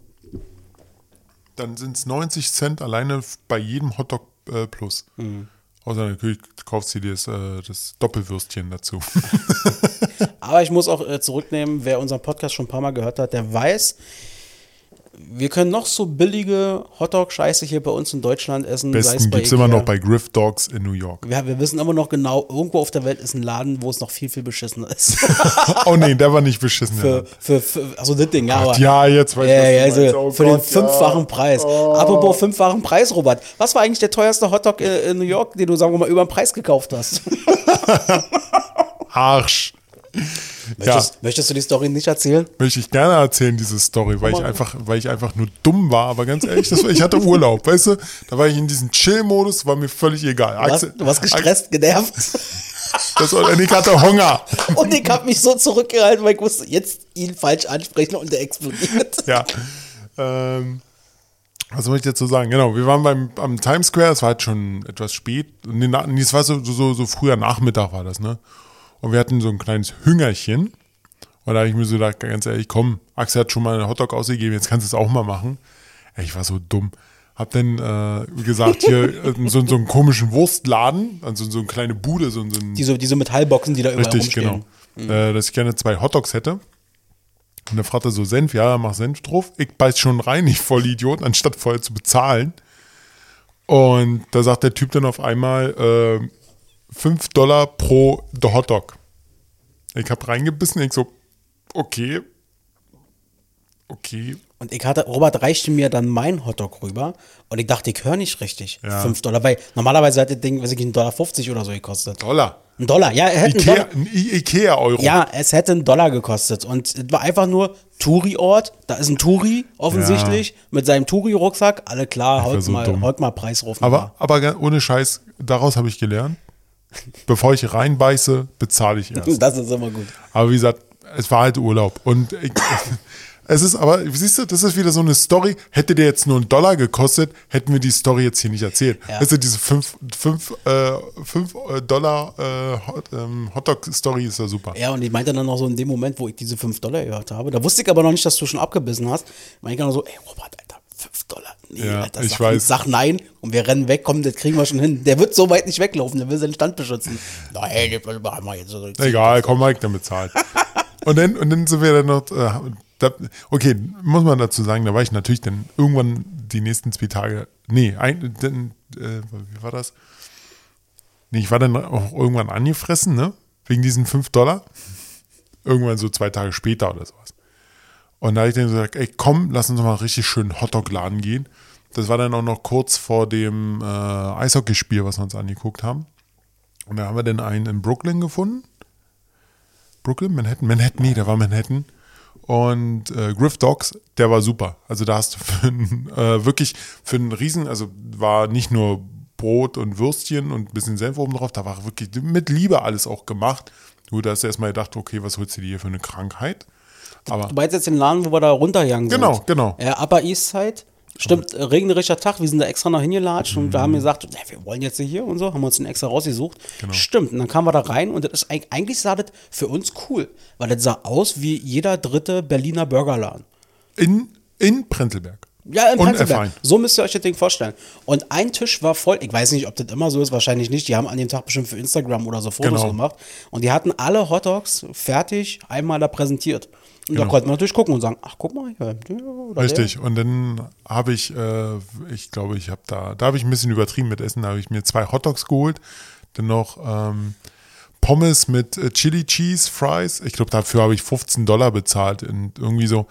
Dann sind es 90 Cent alleine bei jedem Hotdog äh, plus. Außer natürlich kaufst du dir das, äh, das Doppelwürstchen dazu. [LAUGHS] Aber ich muss auch äh, zurücknehmen, wer unseren Podcast schon ein paar Mal gehört hat, der weiß, wir können noch so billige Hotdog-Scheiße hier bei uns in Deutschland essen. Besten gibt es immer noch bei Griff Dogs in New York. Wir, wir wissen immer noch genau, irgendwo auf der Welt ist ein Laden, wo es noch viel, viel beschissener ist. [LAUGHS] oh nee, der war nicht beschissen. für, für, für, also das Ding, ja, aber. ja, jetzt weiß ich, Ja, ja, also. Oh für Gott, den fünffachen ja. Oh. Preis. Apropos fünffachen Preis, Robert. Was war eigentlich der teuerste Hotdog äh, in New York, den du, sagen wir mal, über den Preis gekauft hast? [LAUGHS] Arsch. [LAUGHS] Ja, Möchtest, möchtest du die Story nicht erzählen? möchte ich gerne erzählen, diese Story, weil ich einfach, weil ich einfach nur dumm war, aber ganz ehrlich, war, ich hatte Urlaub, weißt du? Da war ich in diesem Chill-Modus, war mir völlig egal. Du warst, du warst gestresst, genervt. Das war, und ich hatte Hunger. Und ich habe mich so zurückgehalten, weil ich wusste, jetzt ihn falsch ansprechen und der explodiert. Ja. Ähm, was soll ich dazu sagen? Genau, wir waren beim am Times Square, es war halt schon etwas spät. Nee, es war so, so, so früher Nachmittag war das, ne? Und wir hatten so ein kleines Hüngerchen. Und da habe ich mir so gedacht, ganz ehrlich, komm, Axel hat schon mal einen Hotdog ausgegeben, jetzt kannst du es auch mal machen. Ey, ich war so dumm. Hab dann, äh, wie gesagt, hier äh, so, so einen komischen Wurstladen, also so eine kleine Bude, so, so ein Diese, diese Metallboxen, die da überall Richtig, rumstehen. genau. Äh, dass ich gerne zwei Hotdogs hätte. Und er fragte so Senf, ja, mach Senf drauf. Ich beiß schon rein, ich voll Idiot, anstatt vorher zu bezahlen. Und da sagt der Typ dann auf einmal äh, 5 Dollar pro Hotdog. Ich hab reingebissen, ich so, okay. Okay. Und ich hatte, Robert reichte mir dann mein Hotdog rüber und ich dachte, ich höre nicht richtig. Ja. 5 Dollar, weil normalerweise hat das Ding, weiß ich nicht, 1,50 Dollar 50 oder so gekostet. Dollar. Ein Dollar, ja, er hätte einen Ikea, Dollar. ein Ikea-Euro. Ja, es hätte einen Dollar gekostet. Und es war einfach nur Touri-Ort. Da ist ein Touri, offensichtlich, mit seinem Touri-Rucksack. Alle klar, heute so mal, heute mal Preis rufen. Aber, aber ohne Scheiß, daraus habe ich gelernt. Bevor ich reinbeiße, bezahle ich erst. Das ist immer gut. Aber wie gesagt, es war halt Urlaub. Und ich, [LAUGHS] es ist aber, siehst du, das ist wieder so eine Story. Hätte der jetzt nur einen Dollar gekostet, hätten wir die Story jetzt hier nicht erzählt. Ja. Weißt du, diese 5 fünf, äh, fünf, äh, Dollar äh, Hot, ähm, Hotdog-Story ist ja super. Ja, und ich meinte dann noch so in dem Moment, wo ich diese 5 Dollar gehört habe. Da wusste ich aber noch nicht, dass du schon abgebissen hast. Meinte ich dann so, ey, Robert, Alter, 5 Dollar. Nee, Ja, Alter, ich weiß. sag nein und wir rennen weg. Komm, das kriegen wir schon hin. Der wird so weit nicht weglaufen. Der will seinen Stand beschützen. Nein, das machen wir jetzt so. Egal, komm, Mike, dann bezahlt. [LAUGHS] und, dann, und dann sind wir dann noch, äh, da, okay, muss man dazu sagen, da war ich natürlich dann irgendwann die nächsten zwei Tage, nee, ein, dann, äh, wie war das? Nee, ich war dann auch irgendwann angefressen, ne? Wegen diesen 5 Dollar. Irgendwann so zwei Tage später oder sowas. Und da habe ich dann gesagt, ey, komm, lass uns mal richtig schön Hotdog-Laden gehen. Das war dann auch noch kurz vor dem äh, Eishockeyspiel, was wir uns angeguckt haben. Und da haben wir dann einen in Brooklyn gefunden. Brooklyn, Manhattan, Manhattan, nee, der war Manhattan. Und äh, Griff Dogs, der war super. Also da hast du für einen, [LAUGHS] äh, wirklich für einen Riesen, also war nicht nur Brot und Würstchen und ein bisschen Senf oben drauf, da war wirklich mit Liebe alles auch gemacht. Du da hast du erstmal gedacht, okay, was holst du dir hier für eine Krankheit? Aber Du meinst jetzt den Laden, wo wir da runtergegangen sind? Genau, genau. Ja, Upper East Side. Stimmt, regnerischer Tag, wir sind da extra noch hingelatscht und da haben wir Mhm. gesagt, na, wir wollen jetzt hier und so, haben uns den extra rausgesucht. Genau. Stimmt, und dann kamen wir da rein und das ist eig- eigentlich sah das für uns cool, weil das sah aus wie jeder dritte Berliner Burgerladen. in, in Prenzlberg. Ja, Und Prenzlberg. F1. So müsst ihr euch das Ding vorstellen. Und ein Tisch war voll. Ich weiß nicht, ob das immer so ist, wahrscheinlich nicht. Die haben an dem Tag bestimmt für Instagram oder so Fotos Genau. gemacht. Und die hatten alle Hotdogs fertig einmal da präsentiert. Und da Genau. konnte man natürlich gucken und sagen, ach, guck mal, hier, Richtig. Und dann habe ich, äh, ich glaube, ich habe da, da habe ich ein bisschen übertrieben mit Essen. Da habe ich mir zwei Hotdogs geholt, dann noch ähm, Pommes mit äh, Chili Cheese Fries. Ich glaube, dafür habe ich 15 Dollar bezahlt. Und irgendwie so,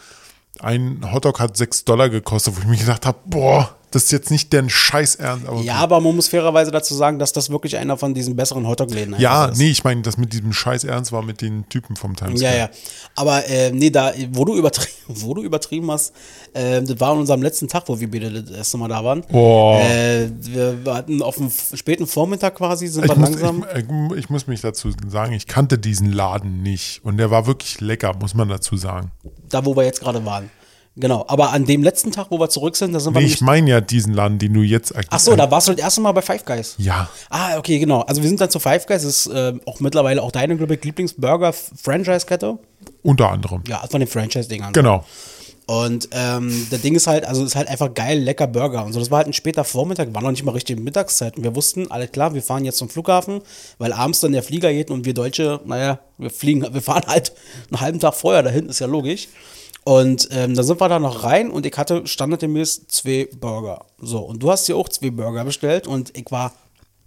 ein Hotdog hat 6 Dollar gekostet, wo ich mir gedacht habe, boah, das ist jetzt nicht deren Scheiß Ernst. Aber. Ja, aber man muss fairerweise dazu sagen, dass das wirklich einer von diesen besseren Hotdog-Läden ja, ist. nee, ich meine, das mit diesem Scheiß Ernst war mit den Typen vom Times Ja, Square. ja. Aber äh, nee, da, wo du, übertrie [LAUGHS] wo du übertrieben hast, äh, das war an unserem letzten Tag, wo wir beide das erste Mal da waren. Boah. Äh, wir hatten auf dem späten Vormittag quasi, sind Ich wir muss, langsam. ich, ich, ich muss mich dazu sagen, ich kannte diesen Laden nicht. Und der war wirklich lecker, muss man dazu sagen. da, wo wir jetzt gerade waren. Genau, aber an dem letzten Tag, wo wir zurück sind, da sind wir Nee, nämlich. ich meine ja diesen Laden, den du jetzt Ach so, da warst du das erste Mal bei Five Guys. Ja. Ah, okay, genau. Also wir sind dann zu Five Guys, das ist äh, auch mittlerweile auch deine glaube ich, Lieblingsburger-Franchise-Kette. Unter anderem. Ja, von den Franchise-Dingern. Genau. Und ähm, das Ding ist halt, also ist halt einfach geil, lecker Burger und so. Das war halt ein später Vormittag, war noch nicht mal richtig Mittagszeit. Und wir wussten, alles klar, wir fahren jetzt zum Flughafen, weil abends dann der Flieger geht und wir Deutsche, naja, wir fliegen, wir fahren halt einen halben Tag vorher dahin, ist ja logisch. Und ähm, dann sind wir da noch rein und ich hatte standardgemäß zwei Burger. So, und du hast dir auch zwei Burger bestellt und ich war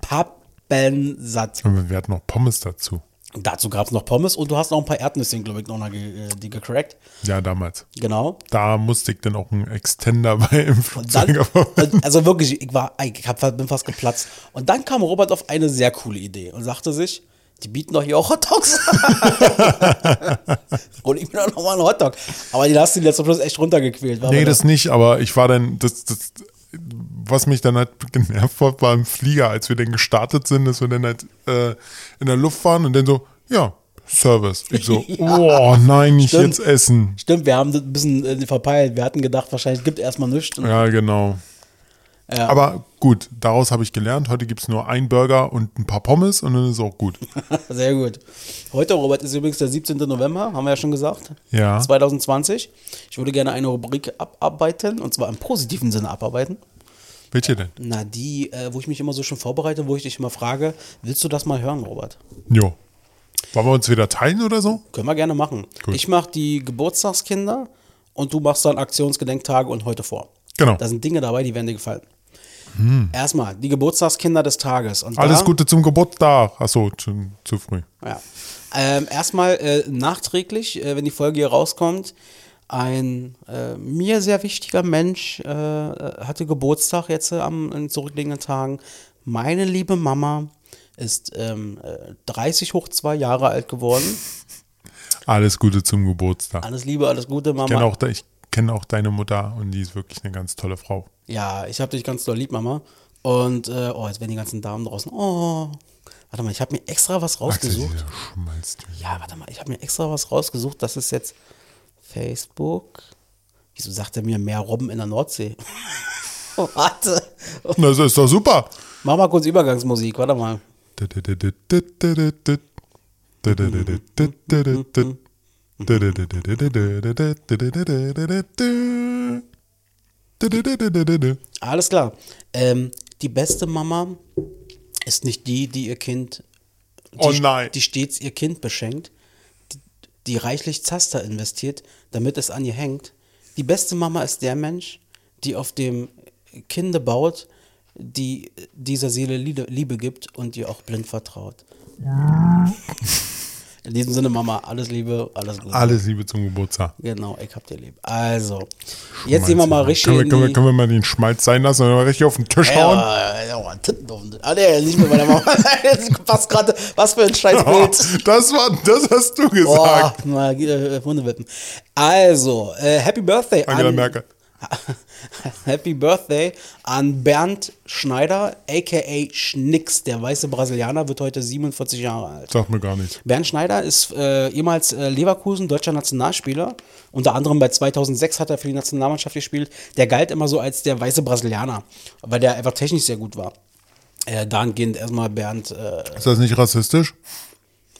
pappensatt. Und wir hatten noch Pommes dazu. Dazu gab es noch Pommes und du hast noch ein paar Erdnüsse, glaube ich, noch mal ge äh, die gecrackt. Ja, damals. Genau. Da musste ich dann auch einen Extender [LAUGHS] bei im Dann, Flugzeug. und- also wirklich, ich war, ich hab, bin fast geplatzt. Und dann kam Robert auf eine sehr coole Idee und sagte sich, die bieten doch hier auch Hotdogs. [LAUGHS] und ich bin doch nochmal einen Hotdog. Aber die hast du jetzt zum Schluss echt runtergequält. war nee, das nicht, aber ich war dann, das, das, was mich dann halt genervt hat, war im Flieger, als wir dann gestartet sind, dass wir dann halt äh, in der Luft waren und dann so, ja, Service. Ich so, [LAUGHS] oh nein, nicht Stimmt. jetzt essen. Stimmt, wir haben das ein bisschen äh, verpeilt. Wir hatten gedacht, wahrscheinlich gibt erstmal nichts. Ja, genau. Ja. Aber gut, daraus habe ich gelernt. Heute gibt es nur einen Burger und ein paar Pommes und dann ist auch gut. [LAUGHS] Sehr gut. Heute, Robert, ist übrigens der 17. November, haben wir ja schon gesagt. Ja. 2020. Ich würde gerne eine Rubrik abarbeiten, und zwar im positiven Sinne abarbeiten. Welche denn? Na, die, äh, wo ich mich immer so schon vorbereite, wo ich dich immer frage, willst du das mal hören, Robert? Jo. Wollen wir uns wieder teilen oder so? Können wir gerne machen. Gut. Ich mache die Geburtstagskinder und du machst dann Aktionsgedenktage und heute vor. Genau. Da sind Dinge dabei, die werden dir gefallen. Erstmal, die Geburtstagskinder des Tages. Und Alles da, Gute zum Geburtstag. Achso, zu, zu früh. Ja. Ähm, erstmal äh, nachträglich, äh, wenn die Folge hier rauskommt, ein äh, mir sehr wichtiger Mensch äh, äh, hatte Geburtstag jetzt äh, am in zurückliegenden Tagen. Meine liebe Mama ist ähm, äh, 30 hoch zwei Jahre alt geworden. [LAUGHS] Alles Gute zum Geburtstag. Alles Liebe, alles Gute, Ich kenne Mama. auch, de- kenn auch deine Mutter und die ist wirklich eine ganz tolle Frau. Ja, ich habe dich ganz doll lieb, Mama. Und äh, oh, jetzt werden die ganzen Damen draußen. Oh, warte mal, ich habe mir extra was rausgesucht. Ja, warte mal, ich habe mir extra was rausgesucht. Das ist jetzt Facebook. Wieso sagt er mir mehr Robben in der Nordsee? warte. Das ist doch super. Mach mal kurz Übergangsmusik, warte mal. Alles klar. Ähm, die beste Mama ist nicht die, die ihr Kind, die, Oh nein. die stets ihr Kind beschenkt, die, die reichlich Zaster investiert, damit es an ihr hängt. Die beste Mama ist der Mensch, die auf dem Kinde baut, die dieser Seele Liebe, Liebe gibt und ihr auch blind vertraut. In diesem Sinne, Mama, alles Liebe, alles Gute. Alles Liebe zum Geburtstag. Genau, ich hab dir lieb. Also, jetzt sehen wir mal richtig Können wir, können, wir, können wir mal den Schmalz sein lassen und mal richtig auf den Tisch hauen? Ja, ja, ja, Titten auf den- Ah, nee, nicht mit meiner Mama. [LAUGHS] Passt gerade. Was für ein scheiß Bild. [LAUGHS] Das, war, das hast du Oh, gesagt. mal, äh, Hundewippen. Also, äh, Happy Birthday Angela Merkel. [LAUGHS] Happy Birthday an Bernd Schneider, a.k.a. Schnicks. Der weiße Brasilianer wird heute 47 Jahre alt. Sagt mir gar nicht. Bernd Schneider ist äh, ehemals äh, Leverkusen, deutscher Nationalspieler. Unter anderem bei 2006 hat er für die Nationalmannschaft gespielt. Der galt immer so als der weiße Brasilianer, weil der einfach technisch sehr gut war. Äh, dahingehend erstmal Bernd, äh, Ist das nicht rassistisch?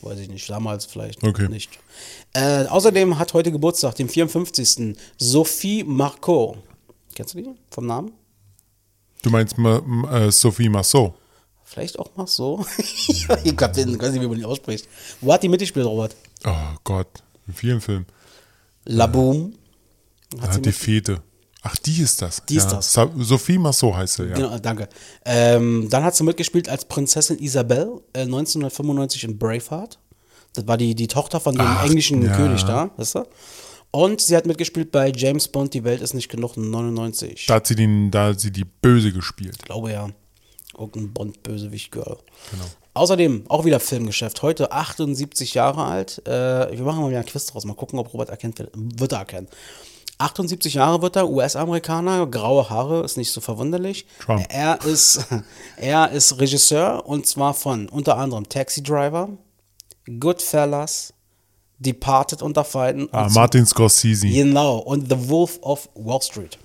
weiß ich nicht, damals vielleicht Okay. nicht. Äh, außerdem hat heute Geburtstag, den 54. Sophie Marceau. Kennst du die vom Namen? Du meinst Ma, Ma, äh, Sophie Massot? Vielleicht auch so. [LAUGHS] ich hab den, weiß nicht, wie man den ausspricht. Wo hat die mitgespielt, Robert? Oh Gott, in vielen Filmen. La Boom. Hat sie die Fete. Ach, die ist das. Die ist ja. das. Sa Sophie Massot heißt sie, ja. Genau, danke. Ähm, dann hat sie mitgespielt als Prinzessin Isabel äh, 1995 in Braveheart. Das war die, die Tochter von dem Ach, englischen ja. König da, weißt du? Und sie hat mitgespielt bei James Bond, Die Welt ist nicht genug, 99. Da hat sie, den, da hat sie die Böse gespielt. Ich glaube ja. Irgendein Bond-Bösewicht-Girl. Genau. Außerdem auch wieder Filmgeschäft. Heute 78 Jahre alt. Äh, wir machen mal wieder ein Quiz draus. Mal gucken, ob Robert erkennt. wird. Wird er erkennen. 78 Jahre wird er, US-Amerikaner, graue Haare, ist nicht so verwunderlich. Trump. Er ist, [LAUGHS] er ist Regisseur und zwar von unter anderem Taxi Driver, Goodfellas, Departed unter Feinden. Ah, und Martin Scorsese. Genau, und The Wolf of Wall Street.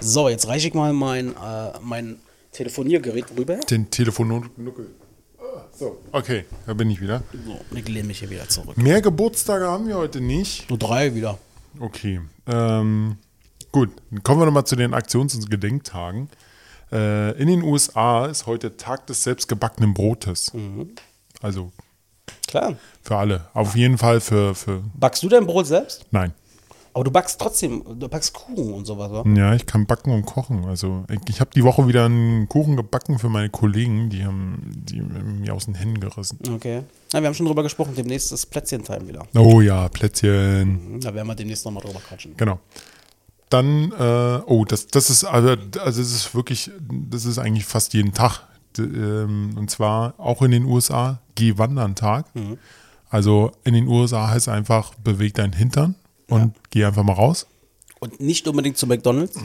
So, jetzt reiche ich mal mein, äh, mein Telefoniergerät rüber. Den Telefonnuckel. Ah, So, okay, da bin ich wieder. So, ich lehne mich hier wieder zurück. Mehr Geburtstage haben wir heute nicht. Nur drei wieder. Okay. Ähm, gut, dann kommen wir nochmal zu den Aktions- und Gedenktagen. Äh, in den USA ist heute Tag des selbstgebackenen Brotes. Also Klar. für alle. Auf jeden Fall für, für. Backst du dein Brot selbst? Nein. Aber du backst trotzdem, du backst Kuchen und sowas, oder? Ja, ich kann backen und kochen. Also ich, ich habe die Woche wieder einen Kuchen gebacken für meine Kollegen, die haben die mir aus den Händen gerissen. Okay. Na, wir haben schon drüber gesprochen, demnächst ist Plätzchen-Time wieder. Oh ja, Plätzchen. Da werden wir demnächst nochmal drüber quatschen. Genau. Dann, äh, oh, das, das ist also, also es ist wirklich, das ist eigentlich fast jeden Tag. Ähm, Und zwar auch in den USA, geh wandern Tag. Also in den USA heißt einfach, beweg deinen Hintern und geh einfach mal raus. Und nicht unbedingt zu McDonalds.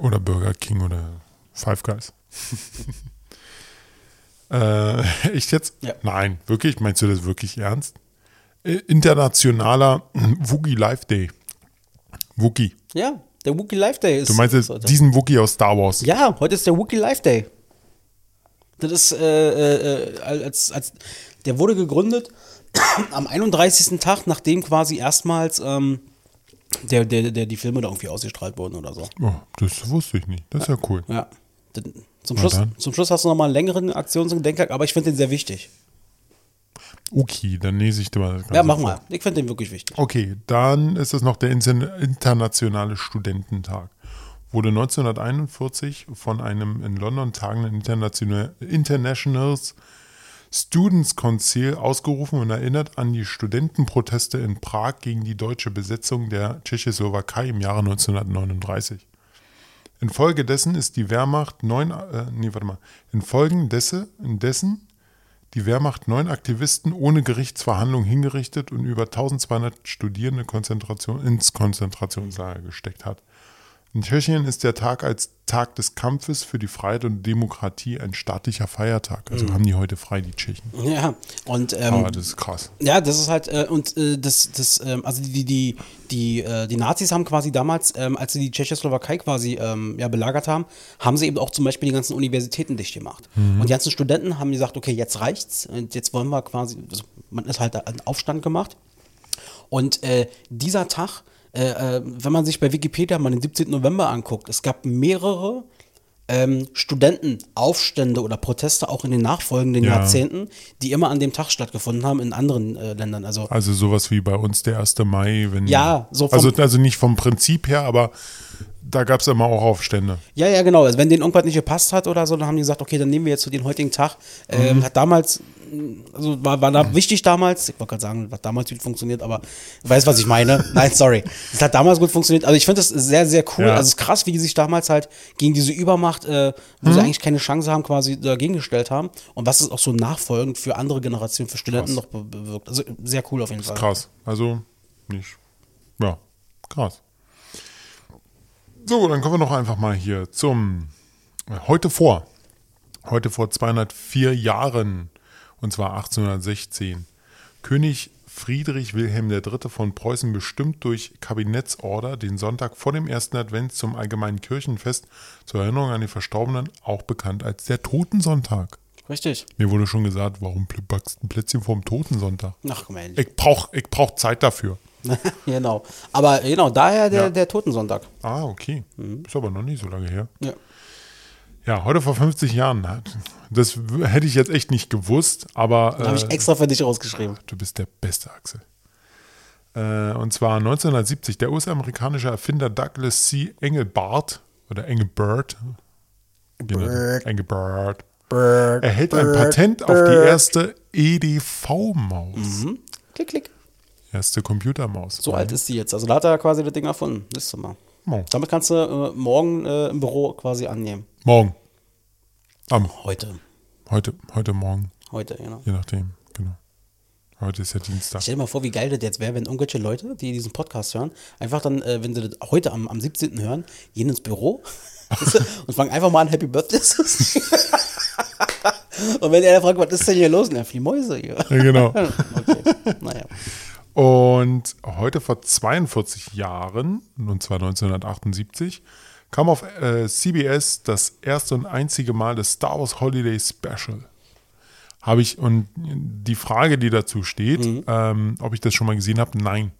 Oder Burger King oder Five Guys. [LAUGHS] äh, echt jetzt? Ja. Nein, wirklich? Meinst du das wirklich ernst? Äh, Internationaler [CLEARS THROAT] Wookie Life Day. Wookie. Ja, der Wookiee Life Day ist. Du meinst jetzt heute. diesen Wookie aus Star Wars? Ja, heute ist der Wookiee Life Day. Das ist, äh, äh, als, als, der wurde gegründet [COUGHS] am 31. Tag, nachdem quasi erstmals ähm, der, der, der, die Filme da irgendwie ausgestrahlt wurden oder so. Oh, das wusste ich nicht. Das ist ja cool. Ja. Zum Na Schluss, dann. zum Schluss hast du nochmal einen längeren Aktions- und Gedenktag, aber ich finde den sehr wichtig. Okay, dann lese ich dir mal das Ganze Ja, mach mal. Ich finde den wirklich wichtig. Okay, dann ist es noch der Inter- internationale Studententag. Wurde 1941 von einem in London tagenden International, Internationals Students Council ausgerufen und erinnert an die Studentenproteste in Prag gegen die deutsche Besetzung der Tschechoslowakei im Jahre 1939. Infolgedessen ist die Wehrmacht neun, äh, nee, warte mal, infolgedessen, indessen die Wehrmacht neun Aktivisten ohne Gerichtsverhandlung hingerichtet und über 1200 Studierende Konzentration, ins Konzentrationslager gesteckt hat. In Tschechien ist der Tag als Tag des Kampfes für die Freiheit und Demokratie ein staatlicher Feiertag. Also haben die heute frei, die Tschechen. Ja, und ähm, Aber das ist krass. Ja, das ist halt, äh, und äh, das, das, ähm, also die, die, die, äh, die Nazis haben quasi damals, ähm, als sie die Tschechoslowakei quasi ähm, ja, belagert haben, haben sie eben auch zum Beispiel die ganzen Universitäten dicht gemacht. Und die ganzen Studenten haben gesagt, okay, jetzt reicht's und jetzt wollen wir quasi, also man ist halt einen Aufstand gemacht. Und äh, dieser Tag, äh, äh, wenn man sich bei Wikipedia mal den 17. November anguckt, es gab mehrere ähm, Studentenaufstände oder Proteste auch in den nachfolgenden Ja. Jahrzehnten, die immer an dem Tag stattgefunden haben in anderen äh, Ländern. Also Also sowas wie bei uns der 1. Mai, wenn. Ja, so vom- also, also nicht vom Prinzip her, aber da gab es immer auch Aufstände. Ja, ja, genau. Also wenn denen irgendwas nicht gepasst hat oder so, dann haben die gesagt, okay, dann nehmen wir jetzt zu den heutigen Tag. Ähm, hat damals, also war, war da wichtig damals, ich wollte gerade sagen, hat damals gut funktioniert, aber du weißt, was ich meine. [LAUGHS] Nein, sorry. Es hat damals gut funktioniert. Also ich finde das sehr, sehr cool. Ja. Also es ist krass, wie die sich damals halt gegen diese Übermacht, äh, wo sie eigentlich keine Chance haben, quasi dagegen gestellt haben. Und was es auch so nachfolgend für andere Generationen, für Studenten noch be bewirkt. Also sehr cool auf jeden Fall. Krass. Also nicht. Ja, krass. So, dann kommen wir noch einfach mal hier zum äh, heute vor. Heute vor 204 Jahren, und zwar 1816. König Friedrich Wilhelm III. von Preußen bestimmt durch Kabinettsorder den Sonntag vor dem ersten Advent zum allgemeinen Kirchenfest zur Erinnerung an die Verstorbenen, auch bekannt als der Totensonntag. Richtig. Mir wurde schon gesagt, warum backst du ein Plätzchen vorm Totensonntag? Ach, Mensch. Ich brauche ich brauch Zeit dafür. [LAUGHS] genau. Aber genau, daher der, Ja. der Totensonntag. Ah, okay. Ist aber noch nicht so lange her. Ja. Ja, heute vor 50 Jahren. Das hätte ich jetzt echt nicht gewusst, aber Da habe ich äh, extra für dich rausgeschrieben. du bist der beste Axel. Äh, und zwar 1970. Der US-amerikanische Erfinder Douglas C. Engelbart oder Engelbert, Bird. Engelbart, Bird, erhält ein Bird, Patent auf die Bird. erste EDV-Maus. Mhm. Klick, klick. Erste Computermaus. So alt ist die jetzt. Also da hat er quasi das Ding erfunden. Siehst du mal. Oh. Damit kannst du äh, morgen äh, im Büro quasi annehmen. Morgen. Am, Heute. heute, heute Morgen, Heute, genau. je nachdem. Genau. Heute ist ja Dienstag. Stell dir mal vor, wie geil das jetzt wäre, wenn irgendwelche Leute, die diesen Podcast hören, einfach dann, äh, wenn sie das heute am, am 17. hören, gehen ins Büro [LAUGHS] und fangen einfach mal an, Happy Birthday zu. Und wenn er fragt, was ist denn hier los? Na, die Mäuse hier. Ja, genau. [LAUGHS] Okay, naja. Und heute vor 42 Jahren, und zwar 1978, kam auf äh, CBS das erste und einzige Mal das Star Wars Holiday Special. Habe ich, und die Frage, die dazu steht, ähm, ob ich das schon mal gesehen habe, nein.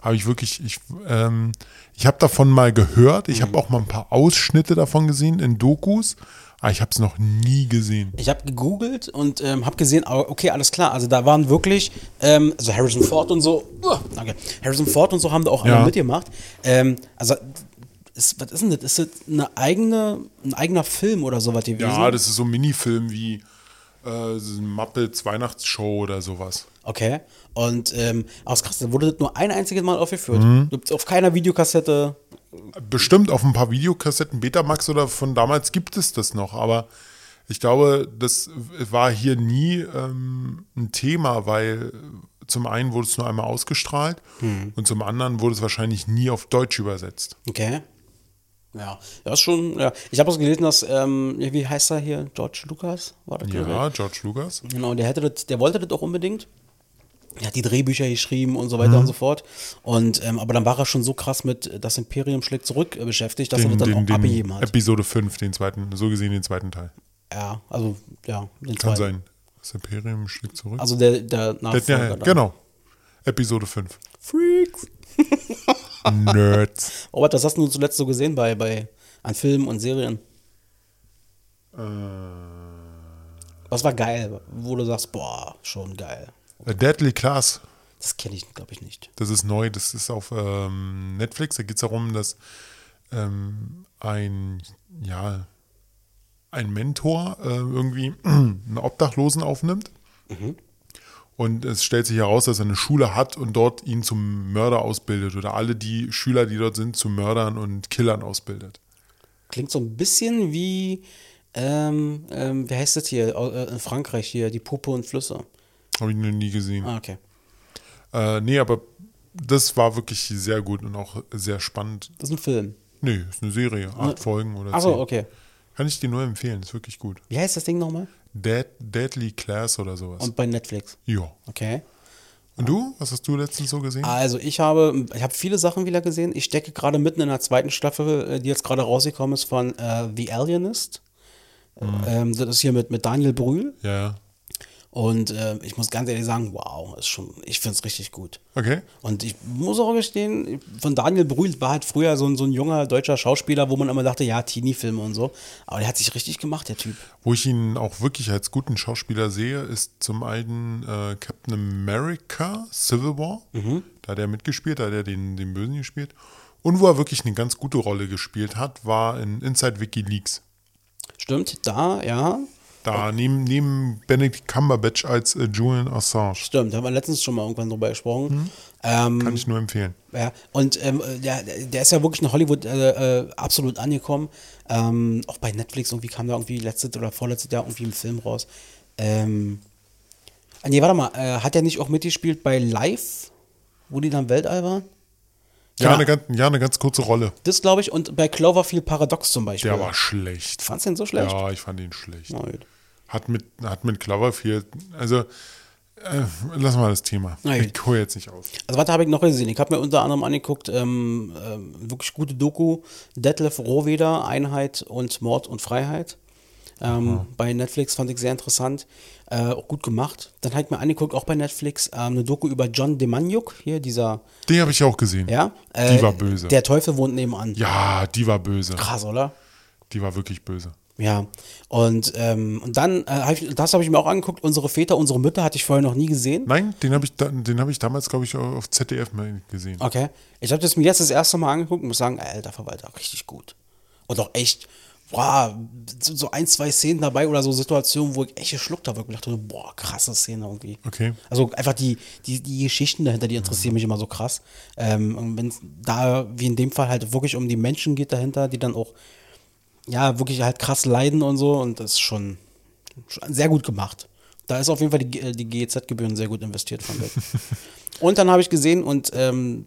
Habe ich wirklich, ich, ähm, ich habe davon mal gehört, ich habe auch mal ein paar Ausschnitte davon gesehen in Dokus, aber ich habe es noch nie gesehen. Ich habe gegoogelt und ähm, habe gesehen, okay, alles klar. Also da waren wirklich, ähm, also Harrison Ford und so, uh, danke, Harrison Ford und so haben da auch alle Ja. mitgemacht. Ähm, also, ist, was ist denn das? Ist das eine eigene, ein eigener Film oder sowas gewesen? Ja, das ist so ein Minifilm wie äh, Muppets Weihnachtsshow oder sowas. Okay. Und ähm, es ist krass, da wurde das nur ein einziges Mal aufgeführt. Mhm. Gibt's auf keiner Videokassette. Bestimmt auf ein paar Videokassetten Betamax oder von damals gibt es das noch, aber ich glaube, das war hier nie ähm, ein Thema, weil zum einen wurde es nur einmal ausgestrahlt und zum anderen wurde es wahrscheinlich nie auf Deutsch übersetzt. Okay. Ja, das ist schon, ja. Ich habe auch gelesen, dass, ähm, wie heißt er hier? George Lucas? War das? Ja, George Lucas. Genau, der hätte das, der wollte das auch unbedingt. Er hat die Drehbücher geschrieben und so weiter und so fort. Und ähm, aber dann war er schon so krass mit Das Imperium schlägt zurück äh, beschäftigt, dass er Den, das dann den, auch abgegeben hat. Episode 5, den zweiten, so gesehen den zweiten Teil. ja, also ja, den Kann zweiten. sein. Das Imperium schlägt zurück. Also der, der Nachfolger. ja, dann. genau. Episode 5. Freaks. [LAUGHS] Nerds. Oh, was hast du zuletzt so gesehen bei, bei an Filmen und Serien? äh, Was war geil, wo du sagst, boah, schon geil. A Deadly Class. Das kenne ich, glaube ich, nicht. Das ist neu, das ist auf ähm, Netflix. Da geht es darum, dass ähm, ein, ja, ein Mentor äh, irgendwie [CLEARS THROAT] einen Obdachlosen aufnimmt. Und es stellt sich heraus, dass er eine Schule hat und dort ihn zum Mörder ausbildet oder alle die Schüler, die dort sind, zu Mördern und Killern ausbildet. Klingt so ein bisschen wie, ähm, ähm, wie heißt das hier, äh, in Frankreich hier, die Puppe und Flüsse. Habe ich noch nie gesehen. Ah, okay. Äh, nee, aber das war wirklich sehr gut und auch sehr spannend. Das ist ein Film. Nee, ist eine Serie, acht Folgen oder Achso, zehn. okay. Kann ich dir nur empfehlen, ist wirklich gut. Wie heißt das Ding nochmal? Dead, Deadly Class oder sowas. Und bei Netflix. ja. Okay. Und du? Was hast du letztens so gesehen? Also ich habe, ich habe viele Sachen wieder gesehen. Ich stecke gerade mitten in der zweiten Staffel, äh, die jetzt gerade rausgekommen ist von äh, The Alienist. Ähm, das ist hier mit, mit Daniel Brühl. Ja. Und äh, ich muss ganz ehrlich sagen, wow, ist schon, ich finde es richtig gut. Okay. Und ich muss auch gestehen, von Daniel Brühl war halt früher so ein, so ein junger deutscher Schauspieler, wo man immer dachte, ja, Teenie-Filme und so. Aber der hat sich richtig gemacht, der Typ. Wo ich ihn auch wirklich als guten Schauspieler sehe, ist zum einen äh, Captain America Civil War. Da hat er mitgespielt, da hat er den, den Bösen gespielt. Und wo er wirklich eine ganz gute Rolle gespielt hat, war in Inside WikiLeaks. Stimmt, da, ja, Da neben, neben Benedict Cumberbatch als äh, Julian Assange. stimmt. Da haben wir letztens schon mal irgendwann drüber gesprochen. Ähm, Kann ich nur empfehlen. Ja, und ähm, der, der ist ja wirklich in Hollywood äh, äh, absolut angekommen. Ähm, auch bei Netflix irgendwie kam da irgendwie letztes oder vorletztes Jahr irgendwie ein Film raus. Ähm, ah, nee, warte mal, äh, hat er nicht auch mitgespielt bei Live, wo die dann Weltall waren? Ja, Genau. eine, ganz, ja, eine ganz kurze Rolle. Das glaube ich und bei Cloverfield Paradox zum Beispiel. Der war schlecht. Fandst du den so schlecht? Ja, ich fand ihn schlecht. Na gut. Hat mit, hat mit Cloverfield, also äh, lass mal das Thema. Gut. Ich hole jetzt nicht aus. Also was habe ich noch gesehen? Ich habe mir unter anderem angeguckt, ähm, ähm, wirklich gute Doku, Detlef Rohweder, Einheit und Mord und Freiheit. Ähm, bei Netflix fand ich sehr interessant. Äh, auch gut gemacht. Dann habe ich mir angeguckt, auch bei Netflix, ähm, eine Doku über John Demaniuk, hier dieser, Den habe ich auch gesehen. ja. Die war böse. Der Teufel wohnt nebenan. Ja, die war böse. Krass, oder? Die war wirklich böse. Ja, und, ähm, und dann, äh, hab ich, das habe ich mir auch angeguckt, unsere Väter, unsere Mütter hatte ich vorher noch nie gesehen. Nein, den habe ich, da, den hab ich damals, glaube ich, auf ZDF mal gesehen. Okay. Ich habe das mir jetzt das erste Mal angeguckt und muss sagen, alter Verwalter, richtig gut. Und auch echt, boah, so ein, zwei Szenen dabei oder so Situationen, wo ich echt geschluckt habe, wo ich dachte, boah, krasse Szene irgendwie. Okay. Also einfach die, die, die Geschichten dahinter, die interessieren mich immer so krass. Ähm, und wenn es da, wie in dem Fall, halt wirklich um die Menschen geht dahinter, die dann auch, ja, wirklich halt krass leiden und so. Und das ist schon, schon sehr gut gemacht. Da ist auf jeden Fall die, G- die GEZ-Gebühren sehr gut investiert von weg. [LAUGHS] und dann habe ich gesehen, und ähm,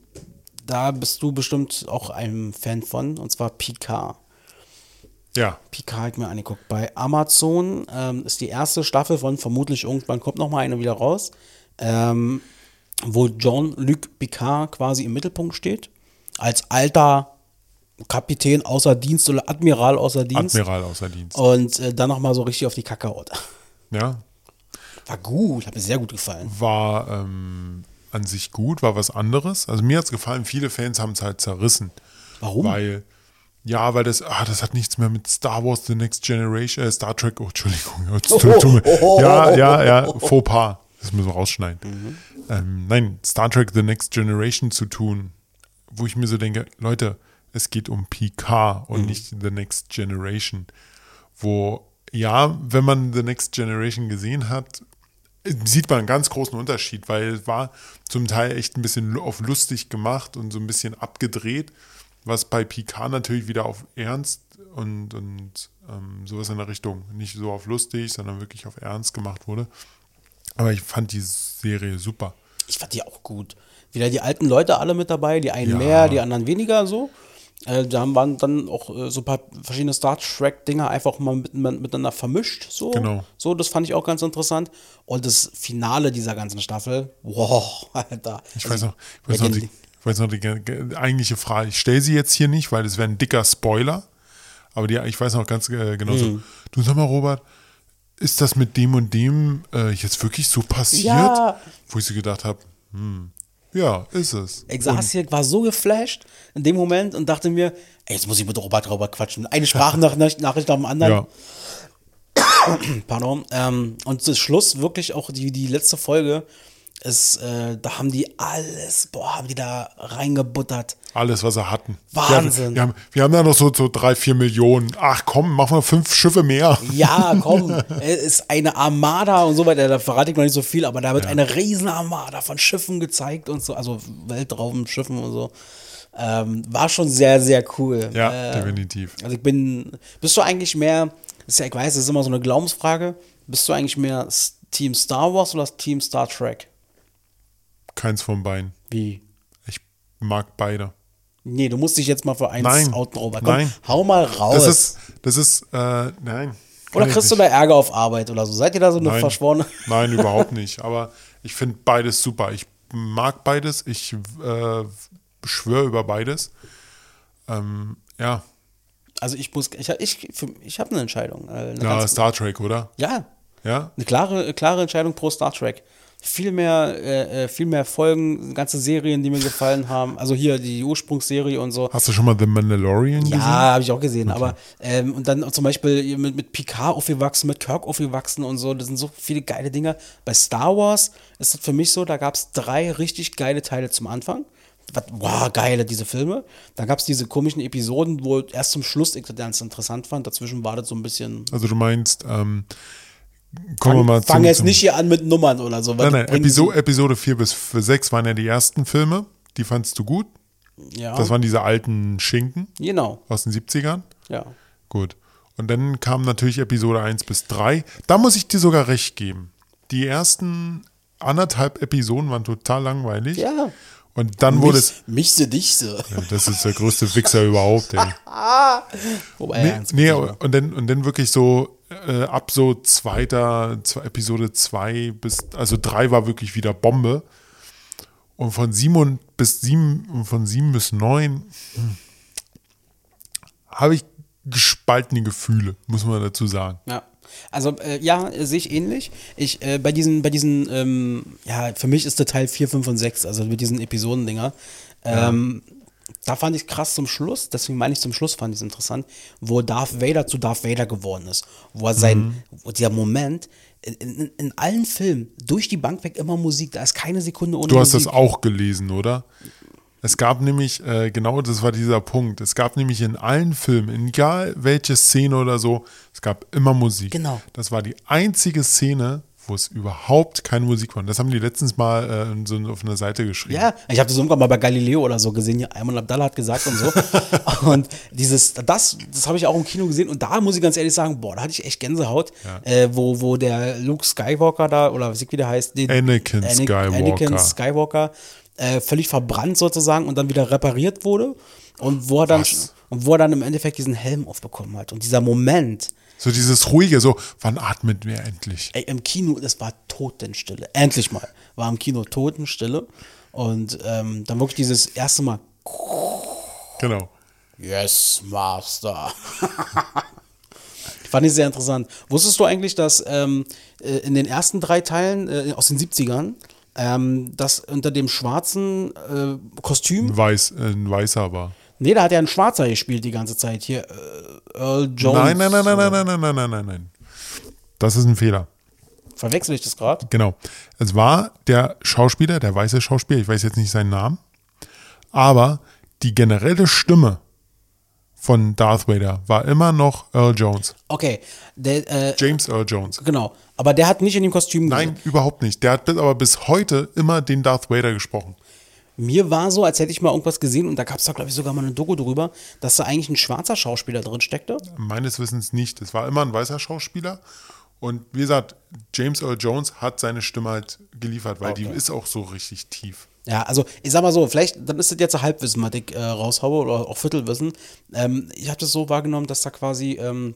da bist du bestimmt auch ein Fan von, und zwar Picard. Ja, Picard ich mir angeguckt. Bei Amazon ähm, ist die erste Staffel von vermutlich irgendwann kommt noch mal eine wieder raus, ähm, wo Jean-Luc Picard quasi im Mittelpunkt steht. Als alter Kapitän außer Dienst oder Admiral außer Dienst. Admiral außer Dienst. Und äh, dann noch mal so richtig auf die Kacke haut. Ja, War gut, hat mir sehr gut gefallen. war ähm, an sich gut, war was anderes. Also mir hat es gefallen, viele Fans haben es halt zerrissen. Warum? Weil, ja, weil das, ah, das hat nichts mehr mit Star Wars The Next Generation, äh, Star Trek, oh, Entschuldigung. Oh, ja, ja, ja, Fauxpas. Das müssen wir rausschneiden. Ähm, nein, Star Trek The Next Generation zu tun, wo ich mir so denke, Leute, es geht um Picard und nicht The Next Generation. Wo, ja, wenn man The Next Generation gesehen hat, sieht man einen ganz großen Unterschied, weil es war zum Teil echt ein bisschen auf lustig gemacht und so ein bisschen abgedreht, was bei Picard natürlich wieder auf Ernst und, und ähm, sowas in der Richtung, nicht so auf lustig, sondern wirklich auf Ernst gemacht wurde. Aber ich fand die Serie super. Ich fand die auch gut. Wieder die alten Leute alle mit dabei, die einen Ja. mehr, die anderen weniger so. Äh, da waren dann auch äh, so ein paar verschiedene Star Trek-Dinger einfach mal mit, mit, miteinander vermischt. So. Genau. So, das fand ich auch ganz interessant. Und das Finale dieser ganzen Staffel, wow, [LAUGHS] Alter. Ich Also, weiß noch, ich weiß noch, die- die, ich weiß noch die, ge- eigentliche Frage. Ich stelle sie jetzt hier nicht, weil das wäre ein dicker Spoiler. Aber die, ich weiß noch ganz äh, genau Mhm. so. Du sag mal, Robert, ist das mit dem und dem äh, jetzt wirklich so passiert? Ja. Wo ich so gedacht habe, hm, ja, ist es. Ich saß hier, war so geflasht in dem Moment und dachte mir, ey, jetzt muss ich mit Robert Robert quatschen. Eine Sprachnachricht nach dem anderen. Ja, [COUGHS] Pardon. Ähm, und das Schluss, wirklich auch die, die letzte Folge, ist, äh, da haben die alles, boah, haben die da reingebuttert. alles, was er hatten. Wahnsinn. Wir haben, wir haben da noch so, so drei, vier Millionen. Ach komm, machen wir fünf Schiffe mehr. Ja, komm, es [LAUGHS] ist eine Armada und so weiter, da verrate ich noch nicht so viel, aber da wird eine riesen Armada von Schiffen gezeigt und so, also Weltraumschiffen und so. Ähm, war schon sehr, sehr cool. Ja, Äh, definitiv. Also ich bin, bist du eigentlich mehr, ist ja, ich weiß, das ist immer so eine Glaubensfrage, bist du eigentlich mehr Team Star Wars oder Team Star Trek? Keins von beiden. Wie? Ich mag beide. Nee, du musst dich jetzt mal für eins Nein. outen, Robert. Komm, Nein. hau mal raus. Das ist, das ist, äh, nein. oder kriegst du nicht. da Ärger auf Arbeit oder so? Seid ihr da so eine Nein. verschworene? [LAUGHS] Nein, überhaupt nicht. Aber ich finde beides super. Ich mag beides. Ich äh, schwöre über beides. Ähm, ja, Also ich muss, ich, ich, ich habe eine Entscheidung. äh, Eine ja Star Trek, oder? ja, Ja, eine klare, klare Entscheidung pro Star Trek. Viel mehr, äh, äh, viel mehr Folgen, ganze Serien, die mir gefallen haben. Also hier die Ursprungsserie und so. Hast du schon mal The Mandalorian gesehen? Ja, habe ich auch gesehen. Aber ähm, und dann zum Beispiel mit, mit Picard aufgewachsen, mit Kirk aufgewachsen und so. Das sind so viele geile Dinge. Bei Star Wars ist es für mich so, da gab es drei richtig geile Teile zum Anfang. Was, wow, geile, diese Filme. Dann gab es diese komischen Episoden, wo erst zum Schluss ich das ganz interessant fand. Dazwischen war das so ein bisschen. Also du meinst, ähm, kommen wir mal Fang zum, jetzt nicht hier an mit Nummern oder so. Nein, nein, Episo Episode 4 bis 6 waren ja die ersten Filme. Die fandst du gut. Ja, Das waren diese alten Schinken genau. aus den 70ern. Ja. Gut. Und dann kam natürlich Episode 1 bis 3. Da muss ich dir sogar recht geben. Die ersten anderthalb Episoden waren total langweilig. Ja. Und dann wurde es. mich, mich dich so. Ja, das ist der größte Wichser überhaupt, ey. [LAUGHS] Wobei, Nee, nee, und dann, und dann wirklich so äh, ab so zweiter, zwei, Episode 2 bis, also 3 war wirklich wieder Bombe. Und von 7 bis 7 und von 7 bis 9 hm, habe ich gespaltene Gefühle, muss man dazu sagen. Ja. Also äh, ja, sehe ich ähnlich. Ich, äh, bei diesen, bei diesen, ähm, ja, für mich ist der Teil 4, 5 und 6, also mit diesen Episodendinger. Ähm, Da fand ich krass zum Schluss, deswegen meine ich zum Schluss fand ich es interessant, wo Darth Vader zu Darth Vader geworden ist. Wo er sein, wo dieser Moment, in, in, in allen Filmen, durch die Bank weg immer Musik, da ist keine Sekunde ohne Du hast Musik. das auch gelesen, oder? Es gab nämlich, äh, genau das war dieser Punkt, es gab nämlich in allen Filmen, egal welche Szene oder so, es gab immer Musik. Genau. Das war die einzige Szene, wo es überhaupt keine Musik war. Und Das haben die letztens mal äh, so auf einer Seite geschrieben. Ja, ich habe das irgendwann mal bei Galileo oder so gesehen. Hier, Ayman Abdallah hat gesagt und so. [LAUGHS] und dieses, das, das habe ich auch im Kino gesehen. Und da muss ich ganz ehrlich sagen, boah, da hatte ich echt Gänsehaut, äh, wo, wo der Luke Skywalker da, oder was ich wie der heißt, den, Anakin Skywalker. Anakin Skywalker äh, völlig verbrannt sozusagen und dann wieder repariert wurde. Und wo er dann, Was? und wo er dann im Endeffekt diesen Helm aufbekommen hat. Und dieser Moment, So dieses ruhige, so, wann atmet wir endlich? ey, im Kino, das war Totenstille. Endlich mal war im Kino Totenstille. Und ähm, dann wirklich dieses erste Mal, Genau. Yes, Master. [LAUGHS] Fand ich sehr interessant. Wusstest du eigentlich, dass ähm, äh, in den ersten drei Teilen äh, aus den 70ern, ähm, dass unter dem schwarzen äh, Kostüm, Ein, Weiß, äh, ein Weißer war. nee, da hat er einen Schwarzer gespielt die ganze Zeit. Hier, äh, Earl Jones. Nein, nein, nein, nein, nein, nein, nein, nein, nein, nein, nein. Das ist ein Fehler. Verwechsel ich das gerade? Genau. Es war der Schauspieler, der weiße Schauspieler, ich weiß jetzt nicht seinen Namen, aber die generelle Stimme von Darth Vader war immer noch Earl Jones. Okay, der, äh, James Earl Jones. genau. Aber der hat nicht in dem Kostüm Nein, überhaupt nicht. Der hat bis, aber bis heute immer den Darth Vader gesprochen. Mir war so, als hätte ich mal irgendwas gesehen und da gab es da, glaube ich, sogar mal eine Doku drüber, dass da eigentlich ein schwarzer Schauspieler drin steckte. Meines Wissens nicht. Es war immer ein weißer Schauspieler. Und wie gesagt, James Earl Jones hat seine Stimme halt geliefert, weil die ist auch so richtig tief. Ja, also ich sag mal so, vielleicht, dann ist das jetzt Halbwissen, was ich äh, raushaue oder auch Viertelwissen. Ähm, ich habe das so wahrgenommen, dass da quasi ähm,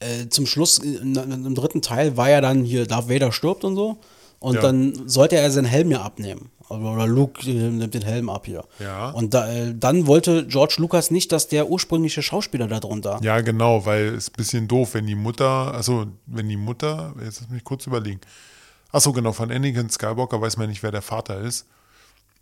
äh, zum Schluss, äh, in- in- im dritten Teil, war ja dann hier, Darth Vader stirbt und so. Und Ja. dann sollte er seinen Helm ja abnehmen. Oder Luke äh, nimmt den Helm ab hier. Ja. Und da, äh, dann wollte George Lucas nicht, dass der ursprüngliche Schauspieler da drunter. Ja, genau, weil es ein bisschen doof, wenn die Mutter, also wenn die Mutter, jetzt lass mich kurz überlegen. Achso, genau, von Anakin Skywalker weiß man nicht, wer der Vater ist.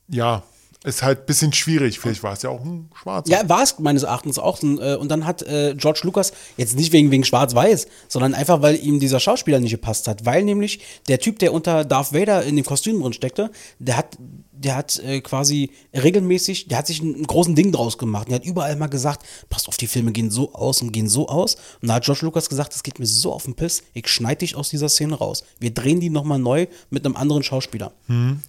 Ja, ist halt ein bisschen schwierig. Vielleicht war es ja auch ein Schwarzer. Ja, war es meines Erachtens auch. Und, äh, und dann hat äh, George Lucas, jetzt nicht wegen, wegen Schwarz-Weiß, sondern einfach, weil ihm dieser Schauspieler nicht gepasst hat. Weil nämlich der Typ, der unter Darth Vader in dem Kostüm drin steckte, der hat, der hat äh, quasi regelmäßig, der hat sich einen großen Ding draus gemacht. Der hat überall mal gesagt, passt auf, die Filme gehen so aus und gehen so aus. Und da hat George Lucas gesagt, das geht mir so auf den Piss, ich schneide dich aus dieser Szene raus. Wir drehen die nochmal neu mit einem anderen Schauspieler.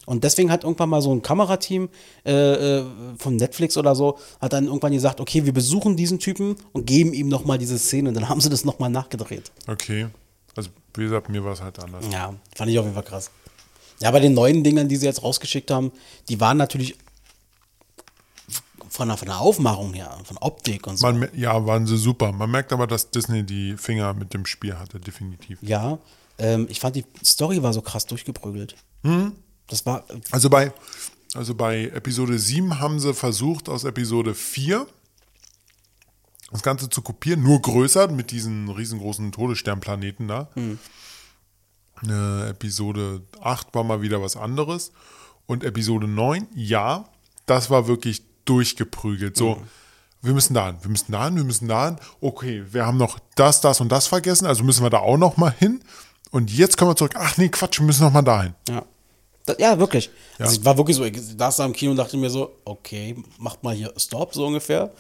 Und deswegen hat irgendwann mal so ein Kamerateam äh, äh, von Netflix oder so, hat dann irgendwann gesagt, okay, wir besuchen diesen Typen und geben ihm nochmal diese Szene. Und dann haben sie das nochmal nachgedreht. Okay. Also, wie gesagt, mir war es halt anders. Ja, fand ich auf jeden Fall krass. Ja, bei den neuen Dingern, die sie jetzt rausgeschickt haben, die waren natürlich von der, von der Aufmachung her, von Optik und so. Man, ja, waren sie super. Man merkt aber, dass Disney die Finger mit dem Spiel hatte, definitiv. ja, ähm, ich fand die Story war so krass durchgeprügelt. Das war, Also bei, also bei Episode 7 haben sie versucht, aus Episode 4 das Ganze zu kopieren, nur größer mit diesen riesengroßen Todessternplaneten da. Äh, Episode 8 war mal wieder was anderes. Und Episode 9, ja, das war wirklich durchgeprügelt. So, wir müssen da hin, wir müssen da hin, wir müssen da hin. Okay, wir haben noch das, das und das vergessen, also müssen wir da auch noch mal hin. Und jetzt kommen wir zurück. Ach nee, Quatsch, wir müssen noch mal dahin. Ja. Ja, wirklich. Ja. Also ich war wirklich so, ich saß da im Kino und dachte mir so, okay, macht mal hier Stop, so ungefähr.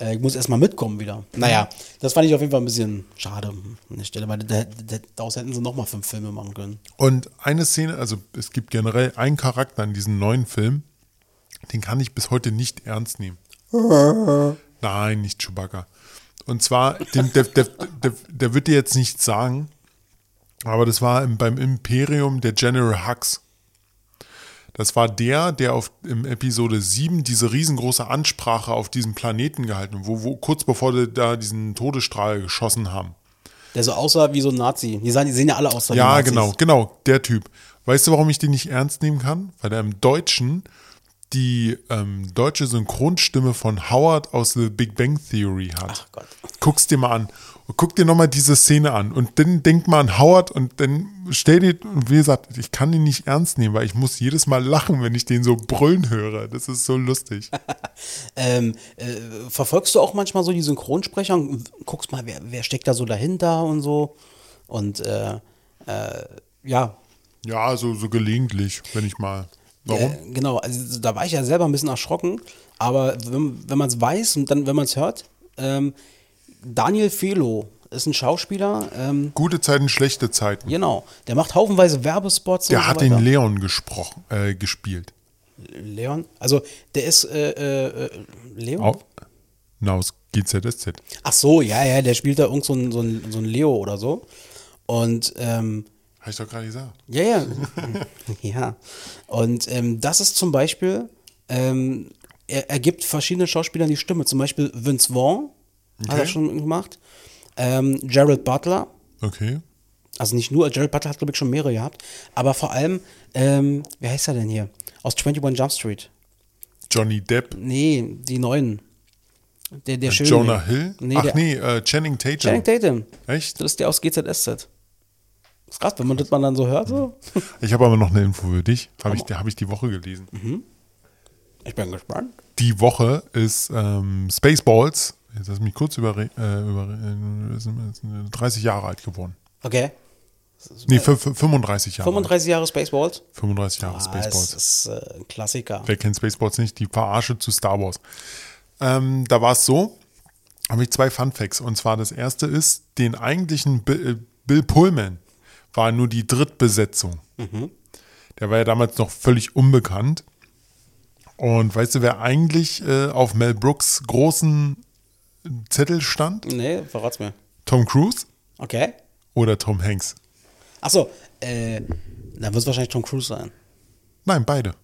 Äh, ich muss erstmal mitkommen wieder. Naja, das fand ich auf jeden Fall ein bisschen schade an der Stelle, weil da- da- daraus hätten sie nochmal fünf Filme machen können. Und eine Szene, also es gibt generell einen Charakter in diesem neuen Film, den kann ich bis heute nicht ernst nehmen. [LAUGHS] Nein, nicht Chewbacca. Und zwar, dem, der, der, der, der wird dir jetzt nichts sagen, aber das war im, beim Imperium der General Hux. Das war der, der auf, im Episode 7 diese riesengroße Ansprache auf diesem Planeten gehalten hat, wo, wo kurz bevor die da diesen Todesstrahl geschossen haben. Der so aussah wie so ein Nazi. Die, sahen, die sehen ja alle aus wie Ja, Nazis. genau, genau, der Typ. Weißt du, warum ich den nicht ernst nehmen kann? Weil er im Deutschen die ähm, deutsche Synchronstimme von Howard aus The Big Bang Theory hat. Ach Gott. Guck's dir mal an. Guck dir nochmal diese Szene an. Und dann denk mal an Howard und dann stell dir, und wie gesagt, ich kann ihn nicht ernst nehmen, weil ich muss jedes Mal lachen, wenn ich den so brüllen höre. Das ist so lustig. [LAUGHS] Ähm, äh, verfolgst du auch manchmal so die Synchronsprecher und guckst mal, wer, wer steckt da so dahinter und so? Und äh, äh, ja, Ja, so, so gelegentlich, wenn ich mal. Warum? Äh, genau, also da war ich ja selber ein bisschen erschrocken, aber wenn, wenn man es weiß und dann, wenn man es hört, ähm, Daniel Felo ist ein Schauspieler, ähm, Gute Zeiten, schlechte Zeiten. genau, der macht haufenweise Werbespots. Der und hat so den Leon gesprochen, äh, gespielt. Leon, also der ist äh, äh, äh, Leon? Au- Na, aus GZSZ. Ach so, ja, ja, der spielt da irgend so ein, so ein, so ein Leo oder so. Und ähm, Habe ich doch gerade gesagt. Ja, ja. [LAUGHS] ja. Und ähm, das ist zum Beispiel, ähm, er, er gibt verschiedenen Schauspielern die Stimme. Zum Beispiel Vince Vaughn hat er Okay. schon gemacht. Ähm, Jared Butler. Okay. Also nicht nur, Jared Butler hat, glaube ich, schon mehrere gehabt. Aber vor allem, ähm, wer heißt er denn hier? Aus 21 Jump Street. Johnny Depp. Nee, die neuen. Der, der schöne. Jonah Hill? Nee, Ach der, nee, äh, Channing Tatum. Channing Tatum. Echt? Das ist der aus GZSZ. Das ist krass, wenn man das mal dann so hört. So. Ich habe aber noch eine Info für dich. Habe ich, hab ich die Woche gelesen. Ich bin gespannt. Die Woche ist ähm, Spaceballs. Jetzt lass mich kurz über, äh, über äh, ist- ist 30 Jahre alt geworden. Okay. Nee, fü- fü- 35 Jahre. alt. 35 Jahre Spaceballs. 35 Jahre Ah, Spaceballs. Das ist äh, ein Klassiker. Wer kennt Spaceballs nicht? Die Verarsche zu Star Wars. Ähm, da war es so, habe ich zwei Fun Facts. Und zwar das erste ist, den eigentlichen Bill, äh, Bill Pullman war nur die Drittbesetzung. Der war ja damals noch völlig unbekannt. Und weißt du, wer eigentlich äh, auf Mel Brooks großen Zettel stand? Nee, verrat's mir. Tom Cruise Okay. oder Tom Hanks? Achso, äh, dann wird es wahrscheinlich Tom Cruise sein. Nein, beide.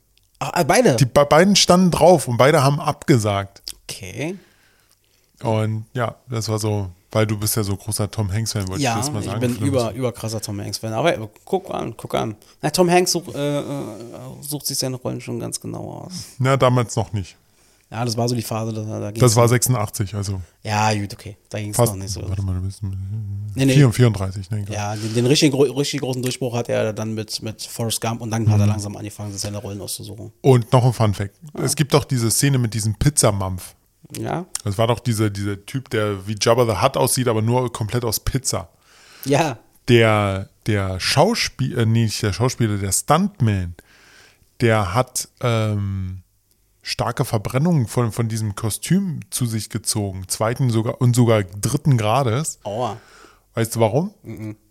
Ach, äh, beide. Die bei beiden standen drauf und beide haben abgesagt. okay. Und ja, das war so, weil du bist ja so großer Tom Hanks-Fan, wollte Ja, ich das mal ich sagen. bin Vielleicht über, bist über krasser Tom Hanks-Fan. Aber äh, guck an, guck an. Na, Tom Hanks such, äh, äh, sucht sich seine Rollen schon ganz genau aus. Na, damals noch nicht. Ja, das war so die Phase, da, da Das war noch- 86, also Ja, gut, okay. Da ging es noch nicht so. Warte mal, du bist Nee, nee. 34, ne? Ja, den, den richtig, richtig großen Durchbruch hatte er dann mit, mit Forrest Gump und dann hat er Mhm. langsam angefangen, sich seine Rollen auszusuchen. Und noch ein Fun Fact. Es gibt doch diese Szene mit diesem Pizzamampf. Ja? Das war doch dieser, dieser Typ, der wie Jabba the Hutt aussieht, aber nur komplett aus Pizza. Ja. Der, der Schauspieler, äh, nee, nicht der Schauspieler, der Stuntman, der hat ähm, starke Verbrennungen von, von diesem Kostüm zu sich gezogen. Zweiten sogar und sogar dritten Grades. Aua. Weißt du warum?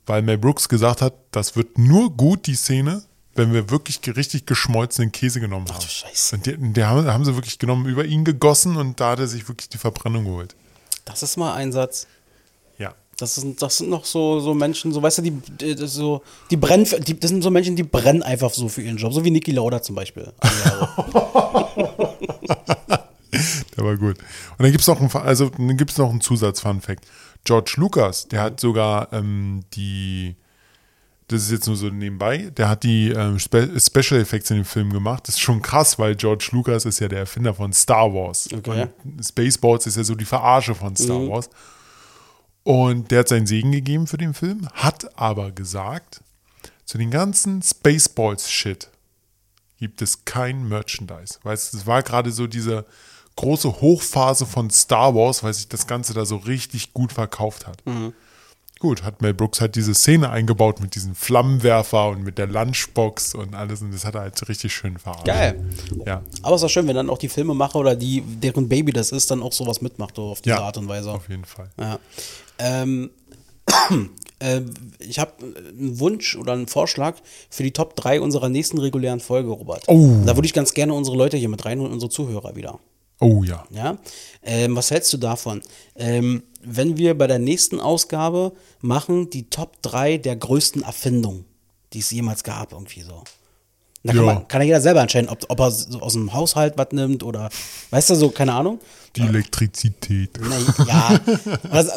Weil Mel Brooks gesagt hat, das wird nur gut, die Szene, wenn wir wirklich richtig geschmolzenen Käse genommen haben. du Scheiße. Und der, der haben, haben sie wirklich genommen, über ihn gegossen und da hat er sich wirklich die Verbrennung geholt. Das ist mal ein Satz. Ja. Das sind, das sind noch so, so Menschen, so weißt du, die, die, so, die brennen, für- die, das sind so Menschen, die brennen einfach so für ihren Job, so wie Niki Lauda zum Beispiel. [LAUGHS] Der war gut. Und dann gibt es noch, einen, also, dann gibt's noch einen Zusatz-Fun-Fact. George Lucas, der hat sogar ähm, die, das ist jetzt nur so nebenbei, der hat die ähm, Spe Special Effects in dem Film gemacht. Das ist schon krass, weil George Lucas ist ja der Erfinder von Star Wars. Okay. Und Spaceballs ist ja so die Verarsche von Star Wars. Und der hat seinen Segen gegeben für den Film, hat aber gesagt, zu den ganzen Spaceballs-Shit gibt es kein Merchandise. Weißt du, es war gerade so diese große Hochphase von Star Wars, weil sich das Ganze da so richtig gut verkauft hat. Gut, hat Mel Brooks halt diese Szene eingebaut mit diesem Flammenwerfer und mit der Lunchbox und alles und das hat er halt richtig schön verarscht. Geil. Ja, Aber es ist auch schön, wenn dann auch die Filmemacher oder die, deren Baby das ist, dann auch sowas mitmacht, so auf diese ja Art und Weise. auf jeden Fall. Ja. Ähm, [CLEARS THROAT] äh, ich habe einen Wunsch oder einen Vorschlag für die Top 3 unserer nächsten regulären Folge, Robert. Oh. Da würde ich ganz gerne unsere Leute hier mit reinholen, unsere Zuhörer wieder. Oh ja. Ja? Ähm, was hältst du davon? Ähm, wenn wir bei der nächsten Ausgabe machen die Top 3 der größten Erfindungen, die es jemals gab, irgendwie so. Da kann, Ja. man, kann ja jeder selber entscheiden, ob, ob er so aus dem Haushalt was nimmt oder, weißt du, so, keine Ahnung. Die Elektrizität. Na, ja, [LAUGHS] also,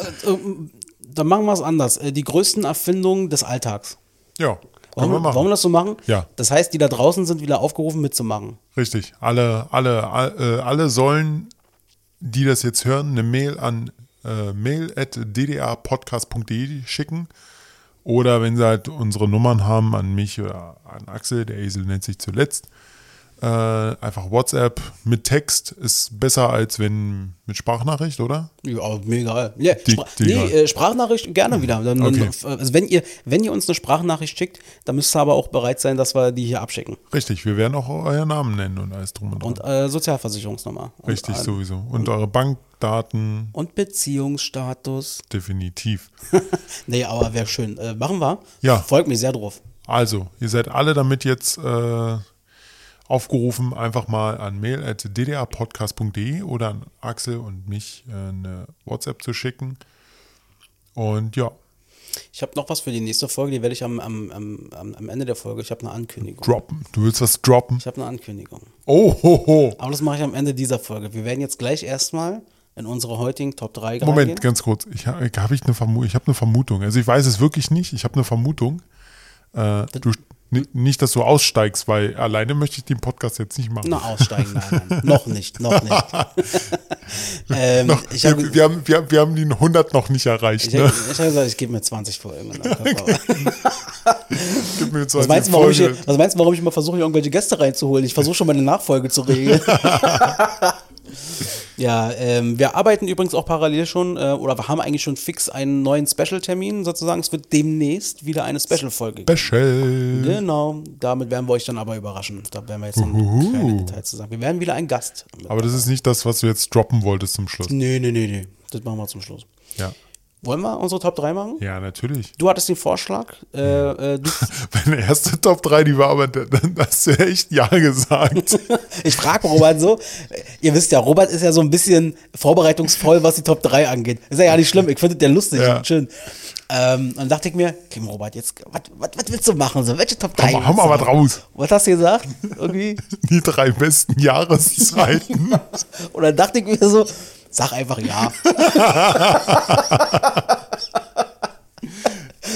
dann machen wir es anders. Äh, Die größten Erfindungen des Alltags. Ja, Wollen wir, machen. wollen wir das so machen? Ja. Das heißt, die da draußen sind wieder aufgerufen mitzumachen. Richtig. Alle, alle, all- äh, alle sollen, die das jetzt hören, eine Mail an äh, mail at ddapodcast.de schicken. Oder wenn sie halt unsere Nummern haben an mich oder an Axel, der Esel nennt sich zuletzt, äh, einfach WhatsApp mit Text ist besser als wenn mit Sprachnachricht, oder? Ja, mir egal. Ja, Die- Spra die nee, äh, Sprachnachricht gerne wieder. Dann, dann, Okay. also wenn ihr, wenn ihr uns eine Sprachnachricht schickt, dann müsst ihr aber auch bereit sein, dass wir die hier abschicken. Richtig, wir werden auch euren Namen nennen und alles drum und dran. Und äh, Sozialversicherungsnummer. Und, Richtig, sowieso. Und eure Bankdaten Und Beziehungsstatus. definitiv. [LAUGHS] Nee, aber wäre schön. Äh, machen wir. Ja. Folgt mir sehr drauf. Also, ihr seid alle damit jetzt äh, aufgerufen, einfach mal an mail at ddapodcast.de oder an Axel und mich äh, eine WhatsApp zu schicken. Und ja, Ich habe noch was für die nächste Folge, die werde ich am, am, am, am Ende der Folge. Ich habe eine Ankündigung. droppen. Du willst was droppen? Ich habe eine Ankündigung. Oh, ho, ho. Aber das mache ich am Ende dieser Folge. Wir werden jetzt gleich erstmal in unsere heutigen Top 3 Moment, reingehen. ganz kurz. Ich habe hab ich eine Vermu ich hab eine Vermutung. Also ich weiß es wirklich nicht. Ich habe eine Vermutung. Äh, du, nicht, dass du aussteigst, weil alleine möchte ich den Podcast jetzt nicht machen. Na, aussteigen, nein, nein. [LAUGHS] noch nicht, noch nicht. [LAUGHS] ähm, Noch, ich habe wir, wir, haben, wir, wir haben die 100 noch nicht erreicht. ich Ne? hab, ich hab gesagt, ich gebe mir 20 Folgen. Aber- Gib mir jetzt Was die meinst, warum ich, was meinst du, warum ich immer versuche, irgendwelche Gäste reinzuholen? Ich versuche schon mal eine Nachfolge zu regeln. [LAUGHS] ja, ähm, wir arbeiten übrigens auch parallel schon, äh, oder wir haben eigentlich schon fix einen neuen Special-Termin sozusagen. Es wird demnächst wieder eine Special-Folge geben. Special. Genau, damit werden wir euch dann aber überraschen. Da werden wir jetzt dann Uhuhu. keine Details zu sagen. Wir werden wieder einen Gast. Aber das ist nicht das, was du jetzt droppen wolltest zum Schluss. Nee, nee, nee, nee. Das machen wir zum Schluss. Ja. Wollen wir unsere Top 3 machen? Ja, natürlich. Du hattest den Vorschlag. Äh, äh, [LAUGHS] Meine erste Top 3, die war aber, dann hast du echt Ja gesagt. [LAUGHS] ich frage Robert so. Ihr wisst ja, Robert ist ja so ein bisschen vorbereitungsvoll, was die Top 3 angeht. Ist ja, ja nicht schlimm. Ich finde der lustig Ja. und schön. Ähm, dann dachte ich mir, okay, Robert, jetzt, was, willst du machen? So, welche Top 3? Hau mal- hau mal was raus. Was hast du gesagt? Irgendwie? [LAUGHS] Die drei besten Jahreszeiten. Und dann dachte ich mir so, sag einfach ja. [LAUGHS]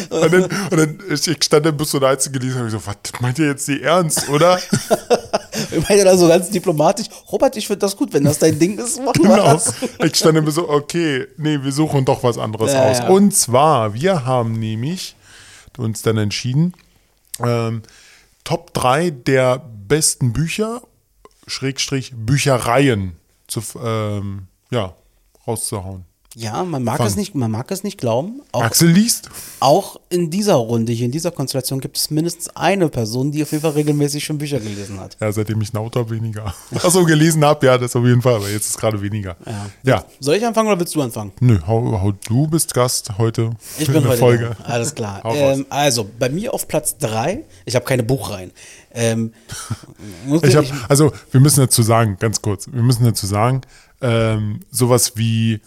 Und dann, und dann ich stand dann bis so der Einzige gelesen und ich so, was meint ihr jetzt die ernst, oder? [LAUGHS] Ich meine dann so ganz diplomatisch, Robert, ich finde das gut, wenn das dein Ding ist, machen Genau. das. Ich stand dann so, okay, nee, wir suchen doch was anderes Ja, aus. ja. Und zwar, wir haben nämlich uns dann entschieden, ähm, Top 3 der besten Bücher, Schrägstrich Büchereien, zu, ähm, ja, rauszuhauen. Ja, man mag, es nicht, man mag es nicht glauben. Auch, Axel liest? auch in dieser Runde, hier in dieser Konstellation, gibt es mindestens eine Person, die auf jeden Fall regelmäßig schon Bücher gelesen hat. Ja, seitdem ich ein Autor weniger. [LAUGHS] Achso, gelesen habe, ja, das auf jeden Fall, aber jetzt ist gerade weniger. Ja. ja. Soll ich anfangen oder willst du anfangen? Nö, hau, hau, du bist Gast heute. Ich in bin der heute Folge. da. Alles klar. [LAUGHS] Ähm, also, bei mir auf Platz 3, ich habe keine Buchreihen. Ähm, [LAUGHS] Ich hab, also, wir müssen dazu sagen, ganz kurz, wir müssen dazu sagen, ähm, sowas wie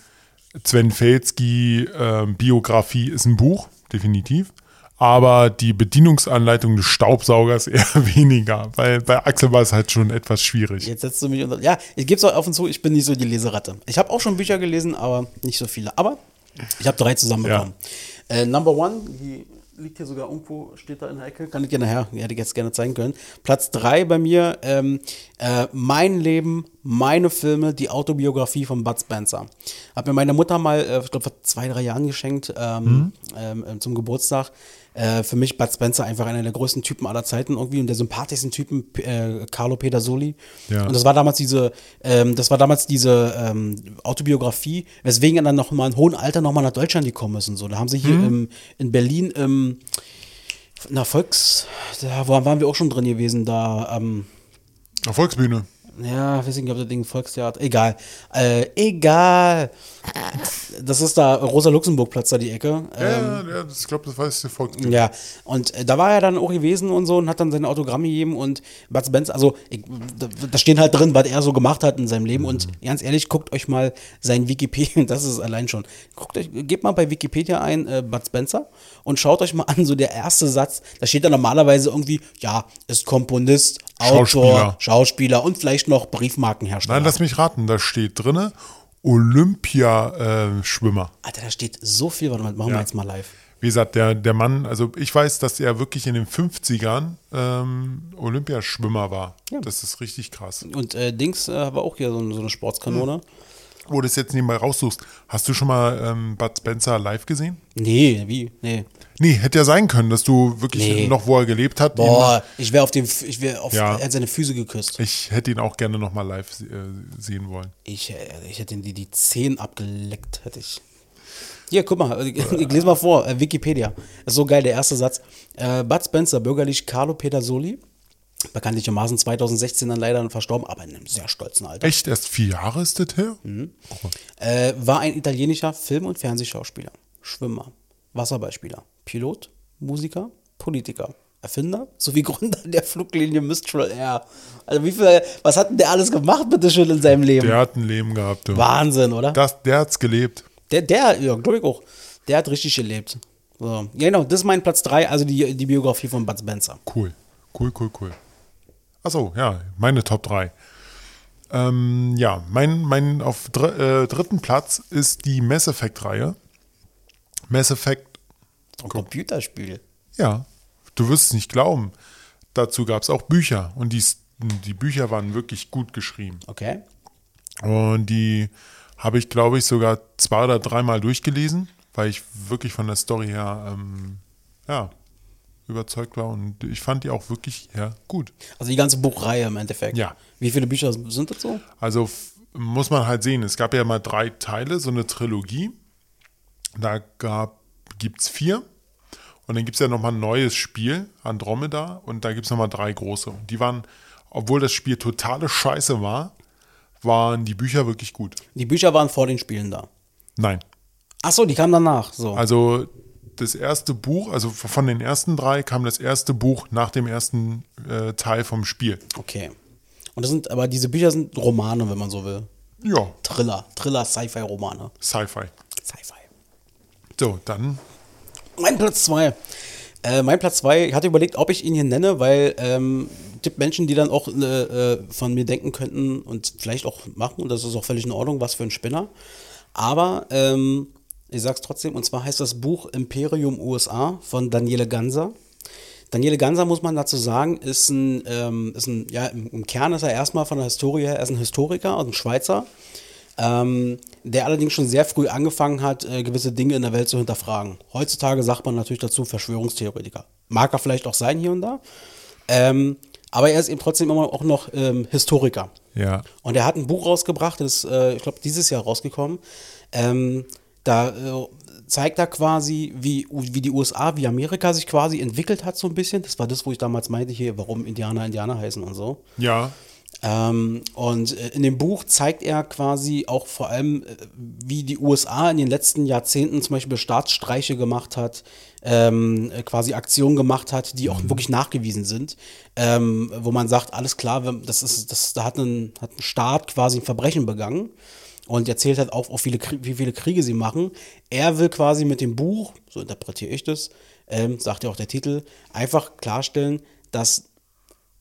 Sven Felski ähm, Biografie ist ein Buch, definitiv. Aber die Bedienungsanleitung des Staubsaugers [LAUGHS] eher weniger, weil bei Axel war es halt schon etwas schwierig. Jetzt setzt du mich unter. Ja, ich gebe es auch offen zu, ich bin nicht so die Leseratte. Ich habe auch schon Bücher gelesen, aber nicht so viele. Aber ich habe drei zusammenbekommen. Äh, Number One, die liegt hier sogar irgendwo, steht da in der Ecke, kann ich dir nachher, hätte ich jetzt gerne zeigen können. Platz drei bei mir, ähm, äh, Mein Leben, meine Filme, die Autobiografie von Bud Spencer. Hat mir meine Mutter mal, äh, ich glaube, vor zwei, drei Jahren geschenkt ähm, ähm, ähm, zum Geburtstag. Äh, für mich Bud Spencer einfach einer der größten Typen aller Zeiten irgendwie und der sympathischsten Typen, äh, Carlo Pedersoli. Ja. Und das war damals diese, ähm, das war damals diese ähm, Autobiografie, weswegen er dann noch mal in hohem Alter noch mal nach Deutschland gekommen ist und so. Da haben sie hier im, in Berlin im in der Volks, da waren waren wir auch schon drin gewesen, da, ähm, Volksbühne. Ja, weiß ich nicht, ob das Ding Volkstheater, egal, äh, egal. Das ist da Rosa-Luxemburg-Platz da die Ecke. Ja, Ähm, ja, ja, das, ich glaube, das war jetzt die Volksbühne. ja, und äh, da war er dann auch gewesen und so und hat dann sein Autogramm gegeben und Bud Spencer, also ich, da, da stehen halt drin, was er so gemacht hat in seinem Leben und ganz ehrlich, guckt euch mal sein Wikipedia, [LAUGHS] das ist allein schon, guckt euch, gebt mal bei Wikipedia ein äh, Bud Spencer und schaut euch mal an, so der erste Satz, da steht dann normalerweise irgendwie, ja, ist Komponist, Autor, Schauspieler. Schauspieler, und vielleicht noch Briefmarkenhersteller. Nein, lass mich raten, da steht drinne Olympiaschwimmer. Alter, da steht so viel, warte mal, machen wir Ja. jetzt mal live. Wie gesagt, der, der Mann, also ich weiß, dass er wirklich in den 50ern ähm, Olympiaschwimmer war. Ja. Das ist richtig krass. Und äh, Dings äh, war auch hier so, so eine Sportskanone. Wo du es jetzt nebenbei raussuchst, hast du schon mal ähm, Bud Spencer live gesehen? Nee, wie? Nee. Nee, hätte ja sein können, dass du wirklich Nee. noch, wo er gelebt hat, Boah, ich wäre auf dem, ich wäre auf, Ja. er hat seine Füße geküsst. ich hätte ihn auch gerne noch mal live äh, sehen wollen. Ich, äh, ich hätte ihm die, die Zehen abgeleckt, hätte ich. Hier, guck mal, ich, [LAUGHS] ich lese mal vor, äh, Wikipedia. Ist so geil, der erste Satz. Äh, Bud Spencer, bürgerlich Carlo Pedersoli, bekanntlichermaßen 2016 dann leider verstorben, aber in einem sehr stolzen Alter. Echt? Erst vier Jahre ist das her? Mhm. Äh, war ein italienischer Film- und Fernsehschauspieler, Schwimmer, Wasserballspieler, Pilot, Musiker, Politiker, Erfinder sowie [LAUGHS] Gründer der Fluglinie Mistral Air. Also wie viel, was hat denn der alles gemacht, bitteschön, in seinem Leben? Der hat ein Leben gehabt. Du. Wahnsinn, oder? Das, der hat's gelebt. Der, der, ja, glaube ich auch. Der hat richtig gelebt. So. Ja, genau, das ist mein Platz 3, also die, die Biografie von Bud Spencer. Cool. Cool, cool, cool. Achso, ja, meine Top 3. Ähm, ja, mein, mein auf dr äh, dritten Platz ist die Mass Effect-Reihe. Mass Effect, Ein Computerspiel. ja, du wirst es nicht glauben. Dazu gab es auch Bücher und die, die Bücher waren wirklich gut geschrieben. Okay. Und die habe ich, glaube ich, sogar zwei oder dreimal durchgelesen, weil ich wirklich von der Story her ähm, ja, überzeugt war. Und ich fand die auch wirklich ja, gut. Also die ganze Buchreihe im Endeffekt. Ja. Wie viele Bücher sind das so? Also muss man halt sehen, es gab ja mal drei Teile, so eine Trilogie. Da gibt es vier. Und dann gibt es ja nochmal ein neues Spiel, Andromeda. Und da gibt es nochmal drei große. Und die waren, obwohl das Spiel totale Scheiße war, waren die Bücher wirklich gut. Die Bücher waren vor den Spielen da. Nein. Ach so, die kamen danach. So. Also das erste Buch, also von den ersten drei kam das erste Buch nach dem ersten äh, Teil vom Spiel. Okay. Und das sind, aber diese Bücher sind Romane, wenn man so will. Ja, Thriller. Thriller, Sci-Fi-Romane. Sci-Fi. Sci-Fi. So, dann Mein Platz 2. Äh, mein Platz 2, ich hatte überlegt, ob ich ihn hier nenne, weil ähm, es gibt Menschen, die dann auch äh, äh, von mir denken könnten und vielleicht auch machen, und das ist auch völlig in Ordnung, was für ein Spinner. Aber ähm, ich sag's trotzdem, und zwar heißt das Buch Imperium USA von Daniele Ganser. Daniele Ganser, muss man dazu sagen, ist ein, ähm, ist ein ja, im, im Kern ist er erstmal von der Historie her, er ist ein Historiker, also ein Schweizer, ähm, der allerdings schon sehr früh angefangen hat, äh, gewisse Dinge in der Welt zu hinterfragen. Heutzutage sagt man natürlich dazu Verschwörungstheoretiker. Mag er vielleicht auch sein hier und da. Ähm, aber er ist eben trotzdem immer auch noch ähm, Historiker. ja. Und er hat ein Buch rausgebracht, das ist, äh, ich glaube, dieses Jahr rausgekommen. Da äh, zeigt er quasi, wie, wie die USA, wie Amerika sich quasi entwickelt hat, so ein bisschen. Das war das, wo ich damals meinte, hier, warum Indianer Indianer heißen und so. Ja, Ähm, und äh, in dem Buch zeigt er quasi auch vor allem, äh, wie die USA in den letzten Jahrzehnten zum Beispiel Staatsstreiche gemacht hat, ähm, äh, quasi Aktionen gemacht hat, die auch wirklich nachgewiesen sind, ähm, wo man sagt, alles klar, das ist, das, da hat ein, hat ein Staat quasi ein Verbrechen begangen und erzählt halt auch, auch viele, wie viele Kriege sie machen. Er will quasi mit dem Buch, so interpretiere ich das, ähm, sagt ja auch der Titel, einfach klarstellen, dass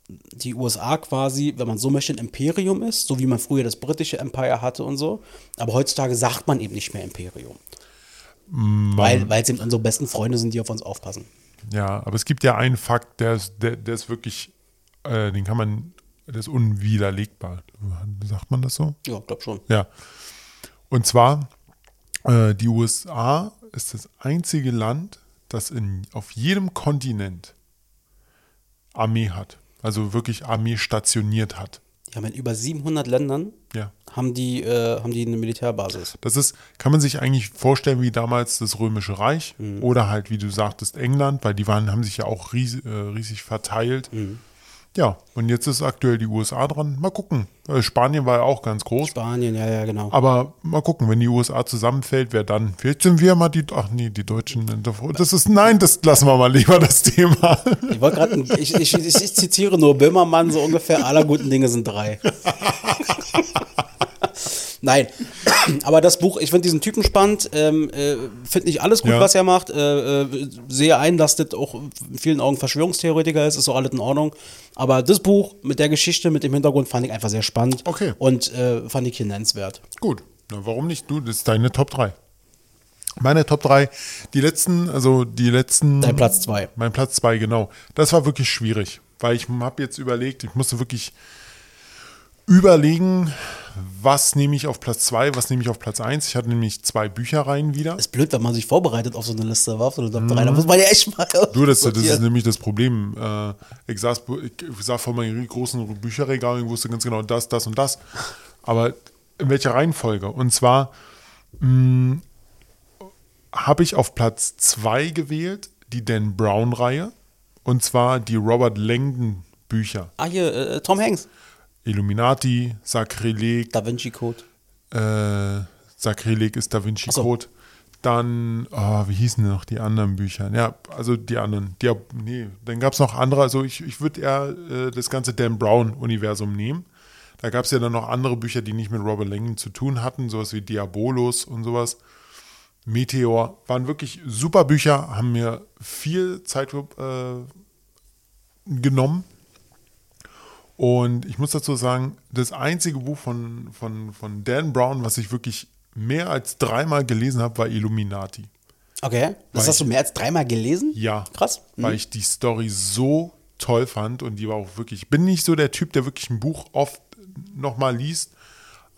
die USA quasi, wenn man so möchte, ein Imperium ist, so wie man früher das britische Empire hatte und so. Aber heutzutage sagt man eben nicht mehr Imperium. Weil, weil es eben unsere besten Freunde sind, die auf uns aufpassen. ja, aber es gibt ja einen Fakt, der ist, der, der ist wirklich, äh, den kann man, der ist unwiderlegbar. Sagt man das so? Ja, glaub schon. Ja. Und zwar, äh, die USA ist das einzige Land, das in, auf jedem Kontinent Armee hat. Also wirklich Armee stationiert hat. Haben in über 700 Ländern Ja. haben die, äh, haben die eine Militärbasis. Das ist, kann man sich eigentlich vorstellen wie damals das Römische Reich oder halt, wie du sagtest, England, weil die waren, haben sich ja auch ries, äh, riesig verteilt. Ja, und jetzt ist aktuell die USA dran. Mal gucken. Äh, Spanien war ja auch ganz groß. Spanien, ja, ja, genau. Aber mal gucken, wenn die USA zusammenfällt, wer dann? Vielleicht sind wir mal die. Ach nee, die Deutschen. Das ist. Nein, das lassen wir mal lieber das Thema. Ich wollte gerade, ich, ich, ich, ich zitiere nur Böhmermann, so ungefähr, aller guten Dinge sind drei. [LAUGHS] Nein, [CLEARS THROAT] aber das Buch, ich finde diesen Typen spannend, ähm, äh, finde nicht alles gut, Ja. was er macht, äh, äh, sehe ein, dass das auch in vielen Augen Verschwörungstheoretiker ist, ist auch alles in Ordnung, aber das Buch mit der Geschichte, mit dem Hintergrund fand ich einfach sehr spannend Okay. und äh, fand ich hier nennenswert. Gut. Na, warum nicht? Du, das ist deine Top 3. Meine Top 3, die letzten, also die letzten. Dein Platz zwei. Mein Platz 2, genau. Das war wirklich schwierig, weil ich habe jetzt überlegt, ich musste wirklich überlegen, was nehme ich auf Platz 2, was nehme ich auf Platz 1. Ich hatte nämlich zwei Büchereien wieder. Ist blöd, wenn man sich vorbereitet auf so eine Liste, war auf so eine Top 3. Da muss man ja echt mal. Du, das, das ist nämlich das Problem. Äh, ich, saß, ich saß vor meinem großen Bücherregal und wusste ganz genau das, das und das. Aber in welcher Reihenfolge? Und zwar mh, habe ich auf Platz 2 gewählt die Dan Brown-Reihe. Und zwar die Robert Langdon Bücher. Ah, hier, äh, Tom Hanks. Illuminati, Sakrileg, Da Vinci Code. äh, Sakrileg ist Da Vinci so. Code. Dann, oh, wie hießen noch die anderen Bücher? Ja, also die anderen. Die, nee, dann gab es noch andere. Also ich, ich würde eher äh, das ganze Dan Brown-Universum nehmen. Da gab es ja dann noch andere Bücher, die nicht mit Robert Langdon zu tun hatten, sowas wie Diabolos und sowas. Meteor waren wirklich super Bücher, haben mir viel Zeit äh, genommen. Und ich muss dazu sagen, das einzige Buch von, von, von Dan Brown, was ich wirklich mehr als dreimal gelesen habe, war Illuminati. Okay. Das Weil hast du mehr als dreimal gelesen? Ja. Krass. Mhm. Weil ich die Story so toll fand und die war auch wirklich. Ich bin nicht so der Typ, der wirklich ein Buch oft nochmal liest,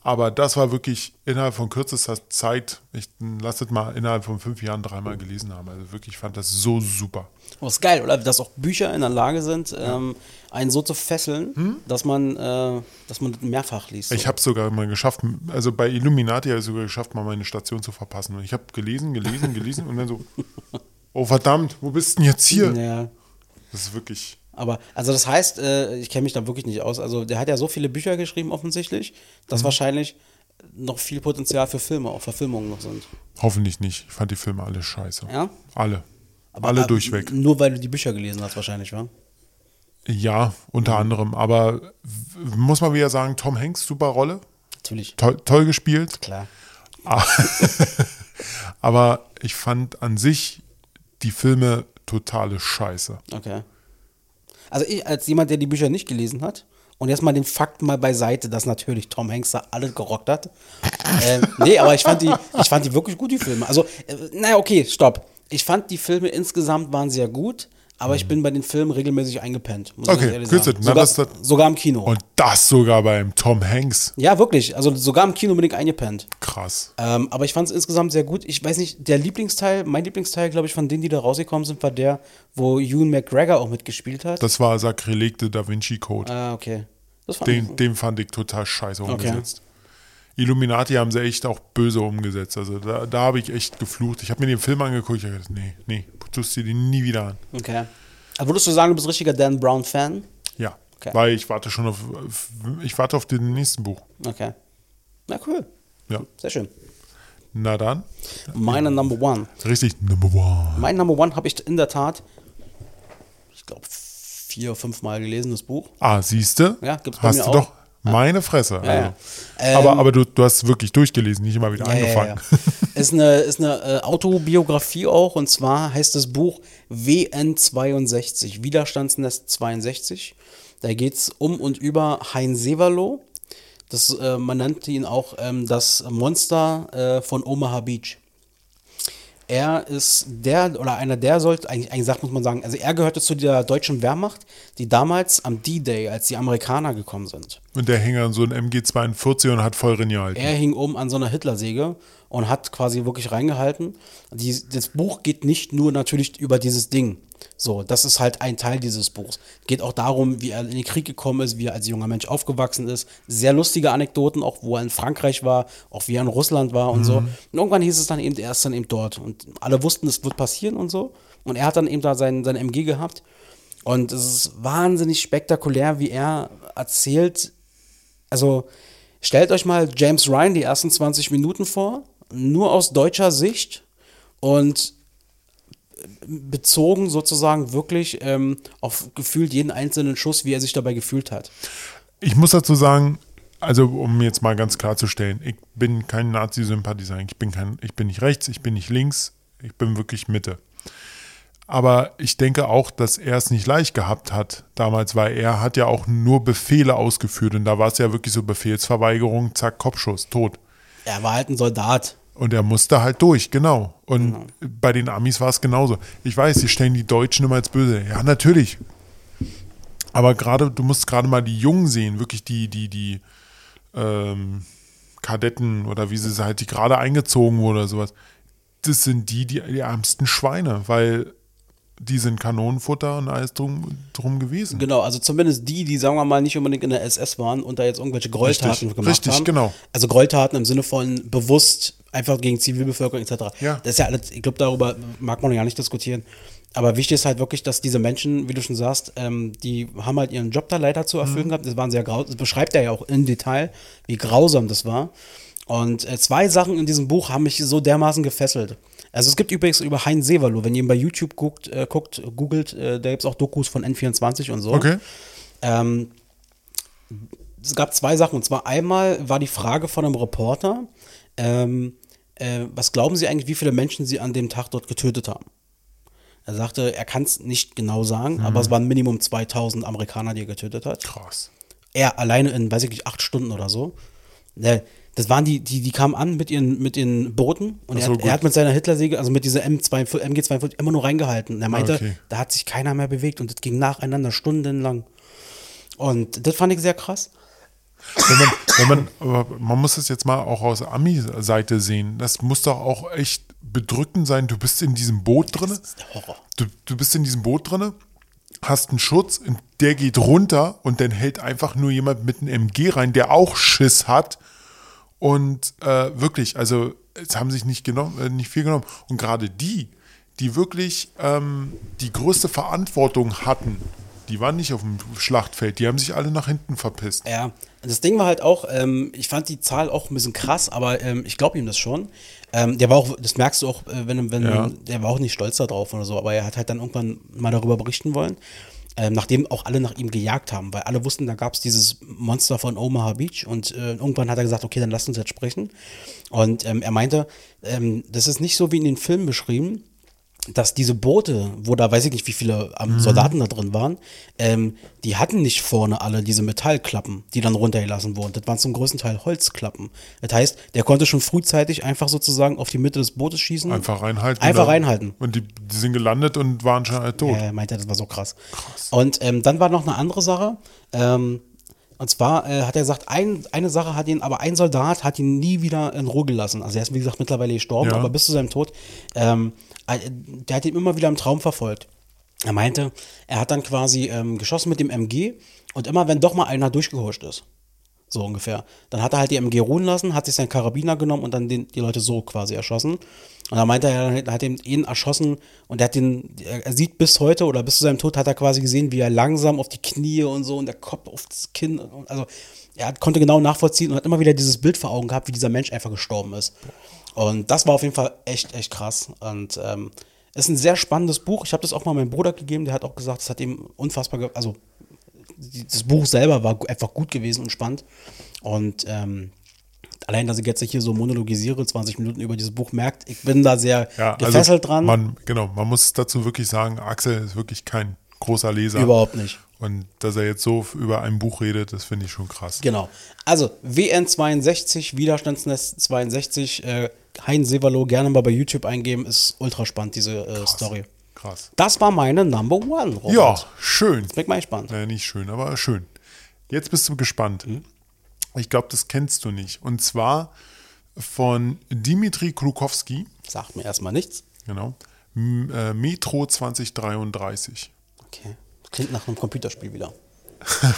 aber das war wirklich innerhalb von kürzester Zeit, ich lasse es mal innerhalb von fünf Jahren dreimal gelesen haben. Also wirklich, ich fand das so super. Oh, ist geil, oder? Dass auch Bücher in der Lage sind, ähm, einen so zu fesseln, dass man, äh, dass man mehrfach liest. so. Hm? Ich habe es sogar mal geschafft, also bei Illuminati habe ich sogar geschafft, mal meine Station zu verpassen. Und ich habe gelesen, gelesen, [LAUGHS] gelesen und dann so, oh verdammt, wo bist denn jetzt hier? ja. Das ist wirklich, Aber, also das heißt, äh, ich kenne mich da wirklich nicht aus. Also der hat ja so viele Bücher geschrieben offensichtlich, dass Mhm. wahrscheinlich noch viel Potenzial für Filme, auch Verfilmungen noch sind. hoffentlich nicht. Ich fand die Filme alle scheiße. Ja? Alle. Aber, alle äh, durchweg. Nur weil du die Bücher gelesen hast wahrscheinlich, wa? Ja, unter anderem. Aber muss man wieder sagen, Tom Hanks, super Rolle. Natürlich. Toll, toll gespielt. Klar. [LAUGHS] Aber ich fand an sich die Filme totale Scheiße. Okay. Also ich als jemand, der die Bücher nicht gelesen hat und jetzt mal den Fakt mal beiseite, dass natürlich Tom Hanks da alles gerockt hat. [LAUGHS] ähm, nee, aber ich fand die, ich fand die wirklich gut, die Filme. Also, äh, naja, okay, stopp. Ich fand die Filme insgesamt waren sehr gut, aber ich bin bei den Filmen regelmäßig eingepennt. Muss ich Okay, gut, Sogar, sogar im Kino. Und das sogar beim Tom Hanks. ja, wirklich. Also sogar im Kino bin ich eingepennt. Krass. Ähm, aber ich fand es insgesamt sehr gut. Ich weiß nicht, der Lieblingsteil, mein Lieblingsteil, glaube ich, von denen, die da rausgekommen sind, war der, wo Ewan McGregor auch mitgespielt hat. Das war Sakrileg de Da Vinci Code. ah, okay. Das fand Den, ich. den fand ich total scheiße umgesetzt. Illuminati haben sie echt auch böse umgesetzt. Also da, da habe ich echt geflucht. Ich habe mir den Film angeguckt. Ich habe gedacht, nee, nee, tust dir den nie wieder an. Okay. Aber würdest du sagen, du bist richtiger Dan Brown-Fan? Ja, Okay. weil ich warte schon auf, ich warte auf den nächsten Buch. Okay. Na cool. Ja, Sehr schön. na dann, Meine Number One. richtig Number One. Mein Number One habe ich in der Tat, ich glaube, vier, fünf Mal gelesen, das Buch. Ah, siehste? Ja, gibt's bei Hast mir du auch. doch meine Fresse. Ja, ja. Also. aber Ähm, aber du, du hast wirklich durchgelesen, nicht immer wieder Ja, ja, angefangen. ja, [LAUGHS] ja. Ist eine, ist eine äh, Autobiografie auch und zwar heißt das Buch WN62, Widerstandsnest 62. Da geht es um und über Hein Severloh. Das, äh, man nannte ihn auch ähm, das Monster äh, von Omaha Beach. Er ist der oder einer der sollte, eigentlich, eigentlich sagt muss man sagen, also er gehörte zu der deutschen Wehrmacht, die damals am D-Day, als die Amerikaner gekommen sind, Und der hing an so einem MG42 und hat voll gehalten. er hing oben an so einer Hitlersäge und hat quasi wirklich reingehalten. Die, das Buch geht nicht nur natürlich über dieses Ding. So, das ist halt ein Teil dieses Buchs. Geht auch darum, wie er in den Krieg gekommen ist, wie er als junger Mensch aufgewachsen ist. Sehr lustige Anekdoten, auch wo er in Frankreich war, auch wie er in Russland war und so. Und irgendwann hieß es dann eben, er ist dann eben dort. Und alle wussten, es wird passieren und so. Und er hat dann eben da sein, sein MG gehabt. Und es ist wahnsinnig spektakulär, wie er erzählt, also stellt euch mal James Ryan die ersten 20 Minuten vor, nur aus deutscher Sicht und bezogen sozusagen wirklich ähm, auf gefühlt jeden einzelnen Schuss, wie er sich dabei gefühlt hat. Ich muss dazu sagen, also um jetzt mal ganz klarzustellen, ich bin kein Nazi-Sympathisant, ich ich bin nicht rechts, ich bin nicht links, ich bin wirklich Mitte. Aber ich denke auch, dass er es nicht leicht gehabt hat damals, weil er hat ja auch nur Befehle ausgeführt und da war es ja wirklich so Befehlsverweigerung, zack, Kopfschuss, tot. Er war halt ein Soldat. Und er musste halt durch, genau. Und bei den Amis war es genauso. Ich weiß, sie stellen die Deutschen immer als böse. Ja, natürlich. Aber gerade, du musst gerade mal die Jungen sehen, wirklich die, die, die, ähm, Kadetten oder wie sie halt, die gerade eingezogen wurde oder sowas, das sind die, die, die ärmsten Schweine, weil die sind Kanonenfutter und alles drum, drum gewesen. Genau, also zumindest die, die, sagen wir mal, nicht unbedingt in der SS waren und da jetzt irgendwelche Gräueltaten Richtig, gemacht richtig, haben. genau. Also Gräueltaten im Sinne von bewusst einfach gegen Zivilbevölkerung etc. Ja. Das ist ja alles, ich glaube, darüber mag man ja nicht diskutieren. Aber wichtig ist halt wirklich, dass diese Menschen, wie du schon sagst, ähm, die haben halt ihren Job da leider zu Mhm. erfüllen gehabt. Das waren sehr grausam. Das beschreibt er ja auch in Detail, wie grausam das war. Und äh, zwei Sachen in diesem Buch haben mich so dermaßen gefesselt. Also es gibt übrigens über Hein Severlo, wenn ihr ihn bei YouTube guckt, äh, guckt googelt, äh, da gibt es auch Dokus von N24 und so. Okay. Ähm, es gab zwei Sachen. Und zwar einmal war die Frage von einem Reporter, ähm, äh, was glauben Sie eigentlich, wie viele Menschen Sie an dem Tag dort getötet haben? Er sagte, er kann es nicht genau sagen, aber es waren Minimum 2000 Amerikaner, die er getötet hat. Krass. Er alleine in, weiß ich nicht, acht Stunden oder so. Ne, Das waren die, die, die kamen an mit ihren, mit ihren Booten und Ach er, so, hat, er hat mit seiner Hitlersäge, also mit dieser M2, MG42 immer nur reingehalten. Und er meinte, Okay. da hat sich keiner mehr bewegt und das ging nacheinander stundenlang. Und das fand ich sehr krass. Wenn man, wenn man, man muss es jetzt mal auch aus Ami-Seite sehen. Das muss doch auch echt bedrückend sein. Du bist in diesem Boot drin. Das ist der Horror. Du, du bist in diesem Boot drin, hast einen Schutz, und der geht runter und dann hält einfach nur jemand mit einem MG rein, der auch Schiss hat. Und äh, wirklich, also es haben sich nicht, genommen, äh, nicht viel genommen. Und gerade die, die wirklich ähm, die größte Verantwortung hatten, die waren nicht auf dem Schlachtfeld, die haben sich alle nach hinten verpisst. Ja, das Ding war halt auch, ähm, ich fand die Zahl auch ein bisschen krass, aber ähm, ich glaube ihm das schon. Ähm, der war auch, das merkst du auch, äh, wenn, wenn Ja. der war auch nicht stolz darauf oder so, aber er hat halt dann irgendwann mal darüber berichten wollen. Ähm, nachdem auch alle nach ihm gejagt haben, weil alle wussten, da gab es dieses Monster von Omaha Beach und äh, irgendwann hat er gesagt, okay, dann lasst uns jetzt sprechen. Und ähm, er meinte, ähm, das ist nicht so wie in den Filmen beschrieben, dass diese Boote, wo da weiß ich nicht, wie viele ähm, Soldaten da drin waren, ähm, die hatten nicht vorne alle diese Metallklappen, die dann runtergelassen wurden. Das waren zum größten Teil Holzklappen. Das heißt, der konnte schon frühzeitig einfach sozusagen auf die Mitte des Bootes schießen. Einfach reinhalten. Einfach reinhalten. Und die, die sind gelandet und waren schon halt tot. Ja, er meinte, das war so krass. Und ähm, dann war noch eine andere Sache. Ähm, und zwar äh, hat er gesagt, ein, eine Sache hat ihn, aber ein Soldat hat ihn nie wieder in Ruhe gelassen. Also er ist, wie gesagt, mittlerweile gestorben, Ja. aber bis zu seinem Tod, ähm, äh, der hat ihn immer wieder im Traum verfolgt. Er meinte, er hat dann quasi ähm, geschossen mit dem MG und immer wenn doch mal einer durchgehuscht ist, so ungefähr, dann hat er halt die MG ruhen lassen, hat sich seinen Karabiner genommen und dann den, die Leute so quasi erschossen. Und dann meinte er, er hat ihn erschossen und er hat den, er sieht bis heute oder bis zu seinem Tod hat er quasi gesehen, wie er langsam auf die Knie und so und der Kopf auf das Kinn, also er konnte genau nachvollziehen und hat immer wieder dieses Bild vor Augen gehabt, wie dieser Mensch einfach gestorben ist. Und das war auf jeden Fall echt, echt krass. Und ähm, ist ein sehr spannendes Buch. Ich habe das auch mal meinem Bruder gegeben, der hat auch gesagt, es hat ihm unfassbar, also das Buch selber war einfach gut gewesen und spannend. Und ähm, allein, dass ich jetzt hier so monologisiere, 20 Minuten über dieses Buch, merkt, ich bin da sehr Ja, gefesselt dran. Man, genau, man muss dazu wirklich sagen, Axel ist wirklich kein großer Leser. Überhaupt nicht. Und dass er jetzt so über ein Buch redet, das finde ich schon krass. Genau. Also, WN62, Widerstandsnest 62, äh, Hein Severlo, gerne mal bei YouTube eingeben, ist ultra spannend, diese äh, Story. Krass. Das war meine Number One, Robert. Ja, schön. Bin ich mal gespannt. Naja, nicht schön, aber schön. Jetzt bist du gespannt. Mhm. Ich glaube, das kennst du nicht. Und zwar von Dimitri Krukowski, Sagt mir erstmal nichts. genau, M äh, Metro 2033. Okay. Klingt nach einem Computerspiel wieder. [LAUGHS]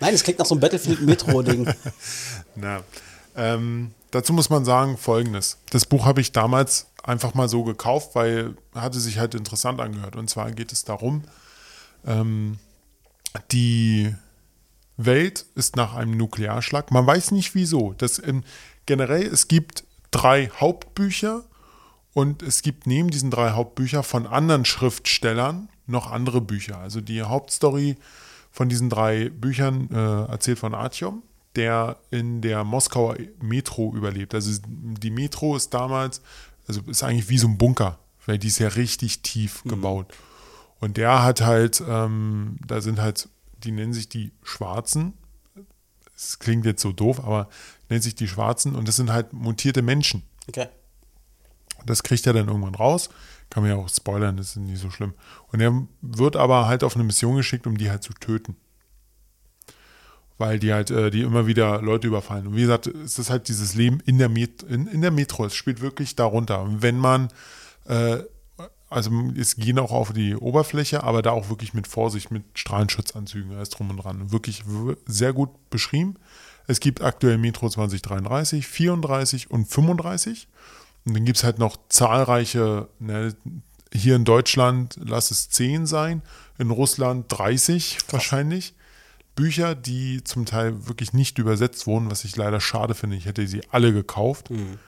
Nein, es klingt nach so einem Battlefield Metro-Ding. [LAUGHS] Na, ähm, dazu muss man sagen folgendes. Das Buch habe ich damals einfach mal so gekauft, weil hatte sich halt interessant angehört. Und zwar geht es darum, ähm, die Welt ist nach einem Nuklearschlag. Man weiß nicht wieso. Das, ähm, generell, es gibt drei Hauptbücher und es gibt neben diesen drei Hauptbüchern von anderen Schriftstellern noch andere Bücher. Also die Hauptstory von diesen drei Büchern äh, erzählt von Artyom, der in der Moskauer Metro überlebt. Also die Metro ist damals, also ist eigentlich wie so ein Bunker, weil die ist ja richtig tief gebaut. Und der hat halt, ähm, da sind halt, die nennen sich die Schwarzen. Es klingt jetzt so doof, aber nennt sich die Schwarzen und das sind halt mutierte Menschen. Okay. Das kriegt er dann irgendwann raus. Kann man ja auch spoilern, das ist nicht so schlimm. Und er wird aber halt auf eine Mission geschickt, um die halt zu töten. Weil die halt, äh, die immer wieder Leute überfallen. Und wie gesagt, es ist halt dieses Leben in der, Met in, in der Metro. Es spielt wirklich darunter. Und wenn man, äh, also es gehen auch auf die Oberfläche, aber da auch wirklich mit Vorsicht, mit Strahlenschutzanzügen, alles drum und dran. Wirklich sehr gut beschrieben. Es gibt aktuell Metro 2033, 34 und 35. Und dann gibt es halt noch zahlreiche, ne, hier in Deutschland lass es 10 sein, in Russland 30 Krass. wahrscheinlich. Bücher, die zum Teil wirklich nicht übersetzt wurden, was ich leider schade finde. Ich hätte sie alle gekauft. Mhm.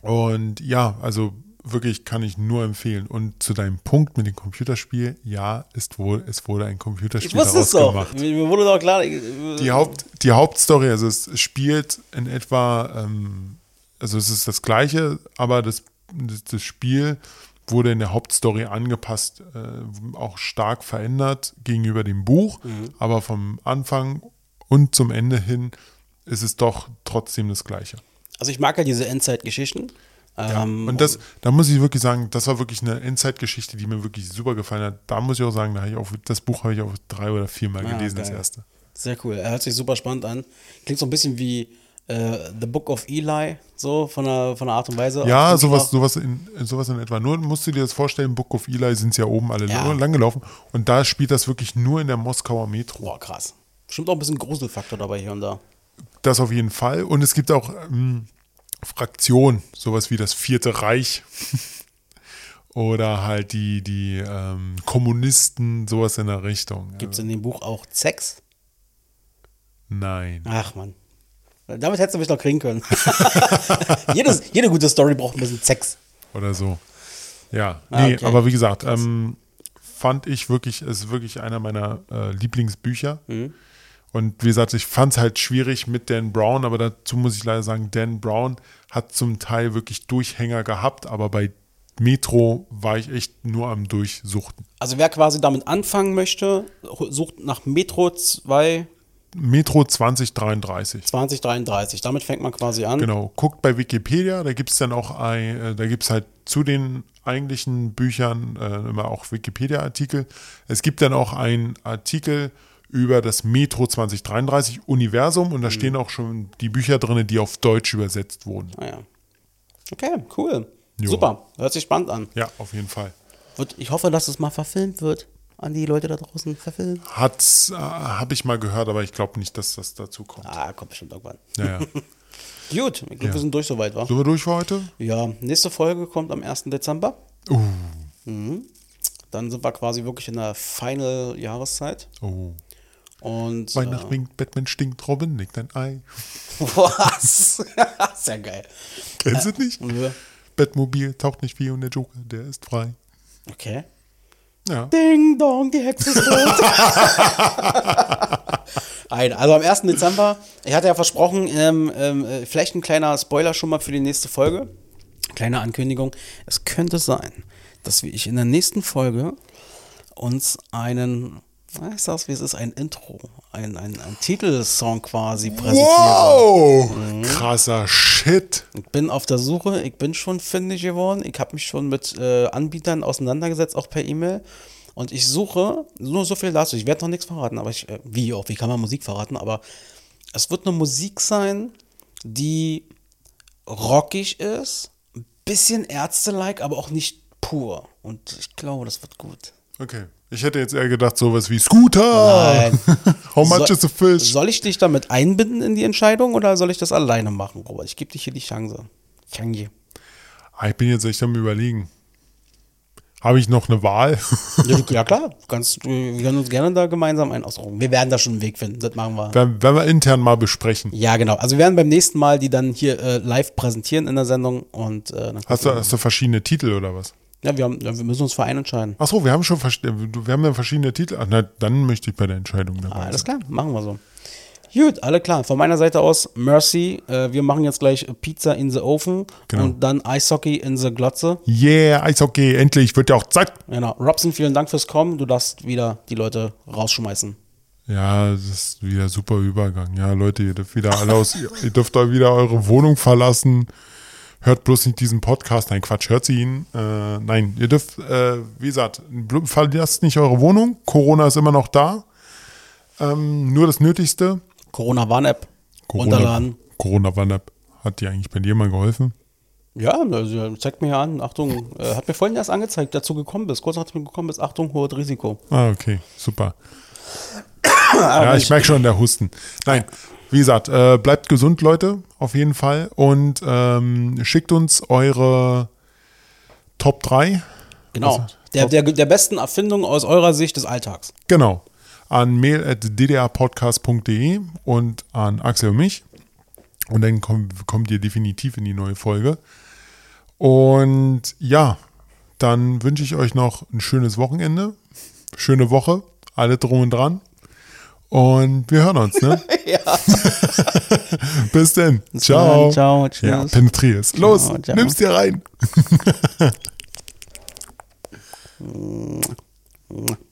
Und ja, also wirklich kann ich nur empfehlen. Und zu deinem Punkt mit dem Computerspiel, ja, ist wohl, es wurde ein Computerspiel ich daraus gemacht. Mir wurde doch klar. Die, Haupt, die Hauptstory, also es spielt in etwa, ähm, also es ist das gleiche, aber das, das, das Spiel wurde in der Hauptstory angepasst, äh, auch stark verändert gegenüber dem Buch, mhm. aber vom Anfang und zum Ende hin ist es doch trotzdem das Gleiche. Also ich mag ja diese Endzeitgeschichten. Ja, ähm, und das, da muss ich wirklich sagen, das war wirklich eine Endzeitgeschichte, die mir wirklich super gefallen hat. Da muss ich auch sagen, da ich auch, das Buch habe ich auch drei oder viermal ah, gelesen, geil. das erste. Sehr cool. Er hört sich super spannend an. Klingt so ein bisschen wie äh, The Book of Eli, so von der, von der Art und Weise. Ja, sowas, sowas, in, sowas in etwa. Nur musst du dir das vorstellen, Book of Eli sind ja oben alle ja. langgelaufen. Und da spielt das wirklich nur in der Moskauer Metro. Boah, krass. Bestimmt auch ein bisschen Gruselfaktor dabei hier und da. Das auf jeden Fall. Und es gibt auch ähm, Fraktionen, sowas wie das Vierte Reich. [LAUGHS] Oder halt die, die ähm, Kommunisten, sowas in der Richtung. Gibt es in dem Buch auch Sex? Nein. Ach man. Damit hättest du mich noch kriegen können. [LAUGHS] Jedes, jede gute Story braucht ein bisschen Sex. Oder so. Ja, ah, nee, okay. aber wie gesagt, ähm, fand ich wirklich, ist wirklich einer meiner äh, Lieblingsbücher. Mhm. Und wie gesagt, ich fand es halt schwierig mit Dan Brown, aber dazu muss ich leider sagen, Dan Brown hat zum Teil wirklich Durchhänger gehabt, aber bei Metro war ich echt nur am Durchsuchten. Also wer quasi damit anfangen möchte, sucht nach Metro 2 Metro 2033. 2033, damit fängt man quasi an. Genau, guckt bei Wikipedia, da gibt es dann auch ein, äh, da gibt es halt zu den eigentlichen Büchern äh, immer auch Wikipedia-Artikel. Es gibt dann auch einen Artikel über das Metro 2033 Universum und da mhm. stehen auch schon die Bücher drin, die auf Deutsch übersetzt wurden. Ah ja. Okay, cool. Jo. Super, hört sich spannend an. Ja, auf jeden Fall. Ich hoffe, dass es mal verfilmt wird an die Leute da draußen verfilmt? Hat, äh, habe ich mal gehört, aber ich glaube nicht, dass das dazu kommt. Ah, kommt bestimmt irgendwann. Ja, ja. [LAUGHS] Gut, ich glaube, ja. wir sind durch soweit, wa? Sind wir durch für heute? Ja, nächste Folge kommt am 1. Dezember. Uh. Mhm. Dann sind wir quasi wirklich in der Final-Jahreszeit. Oh. Und, Weihnachten äh, winkt, Batman stinkt, Robin legt ein Ei. [LAUGHS] Was? [LAUGHS] Sehr geil. Kennst du nicht? Ja. Batmobil taucht nicht wie und der Joker, der ist frei. Okay. Ja. Ding dong, die Hexe ist tot. [LAUGHS] Ein, also am 1. Dezember, ich hatte ja versprochen, ähm, ähm, äh, vielleicht ein kleiner Spoiler schon mal für die nächste Folge. Kleine Ankündigung. Es könnte sein, dass ich in der nächsten Folge uns einen ich sag's wie es ist, ein Intro, ein, ein, ein Titelsong quasi präsentieren. Wow! Mhm. Krasser Shit. Ich bin auf der Suche, ich bin schon fündig geworden. Ich habe mich schon mit äh, Anbietern auseinandergesetzt, auch per E-Mail. Und ich suche, nur so viel dazu, ich werde noch nichts verraten, aber ich, äh, wie auch, wie kann man Musik verraten, aber es wird eine Musik sein, die rockig ist, ein bisschen Ärzte-like, aber auch nicht pur. Und ich glaube, das wird gut. Okay. Ich hätte jetzt eher gedacht, sowas wie Scooter. Nein. [LAUGHS] How much so, is a fish? Soll ich dich damit einbinden in die Entscheidung oder soll ich das alleine machen, Robert? Ich gebe dir hier die Chance. Chance. Ah, ich bin jetzt echt am überlegen. Habe ich noch eine Wahl? [LAUGHS] ja, ja, klar. [LAUGHS] Kannst, wir können uns gerne da gemeinsam einen ausruhen. Wir werden da schon einen Weg finden. Das machen wir. Werden, werden wir intern mal besprechen. Ja, genau. Also wir werden beim nächsten Mal die dann hier äh, live präsentieren in der Sendung. Und, äh, hast, du, hast du verschiedene Titel oder was? Ja, wir, haben, wir müssen uns für einen entscheiden. Achso, wir haben schon wir haben ja verschiedene Titel. Ach, na, dann möchte ich bei der Entscheidung dabei sein. Alles klar, machen wir so. Gut, alle klar. Von meiner Seite aus, Mercy. Äh, wir machen jetzt gleich Pizza in the Ofen genau. und dann Eishockey in the Glotze. Yeah, Eishockey, endlich, wird ja auch Zeit. Genau. Robson, vielen Dank fürs Kommen. Du darfst wieder die Leute rausschmeißen. Ja, das ist wieder super Übergang. Ja, Leute, ihr dürft wieder alle aus, ihr dürft wieder eure Wohnung verlassen hört bloß nicht diesen Podcast. Nein, Quatsch, hört sie ihn. Äh, nein, ihr dürft, äh, wie gesagt, verlasst nicht eure Wohnung. Corona ist immer noch da. Ähm, nur das Nötigste. Corona, runterladen. Corona Warn-App. Hat dir eigentlich bei dir mal geholfen? Ja, also zeigt mir ja an, Achtung, äh, hat mir vorhin erst angezeigt, dazu gekommen bist. Kurz nachdem du gekommen bist, Achtung, hohes Risiko. Ah, okay, super. [COUGHS] ja, ich merke schon der Husten. Nein, wie gesagt, äh, bleibt gesund, Leute, auf jeden Fall. Und ähm, schickt uns eure Top 3. Genau. Also, der, der, der besten Erfindung aus eurer Sicht des Alltags. Genau. An mail.ddrpodcast.de und an Axel und mich. Und dann kommt, kommt ihr definitiv in die neue Folge. Und ja, dann wünsche ich euch noch ein schönes Wochenende. Schöne Woche. Alle drum und dran. Und wir hören uns, ne? [LAUGHS] ja. [LAUGHS] Bis denn. Ciao. Ciao, tschüss. Ja, penetrier's. Los, Ciao, ciao. nimm's dir rein. [LAUGHS]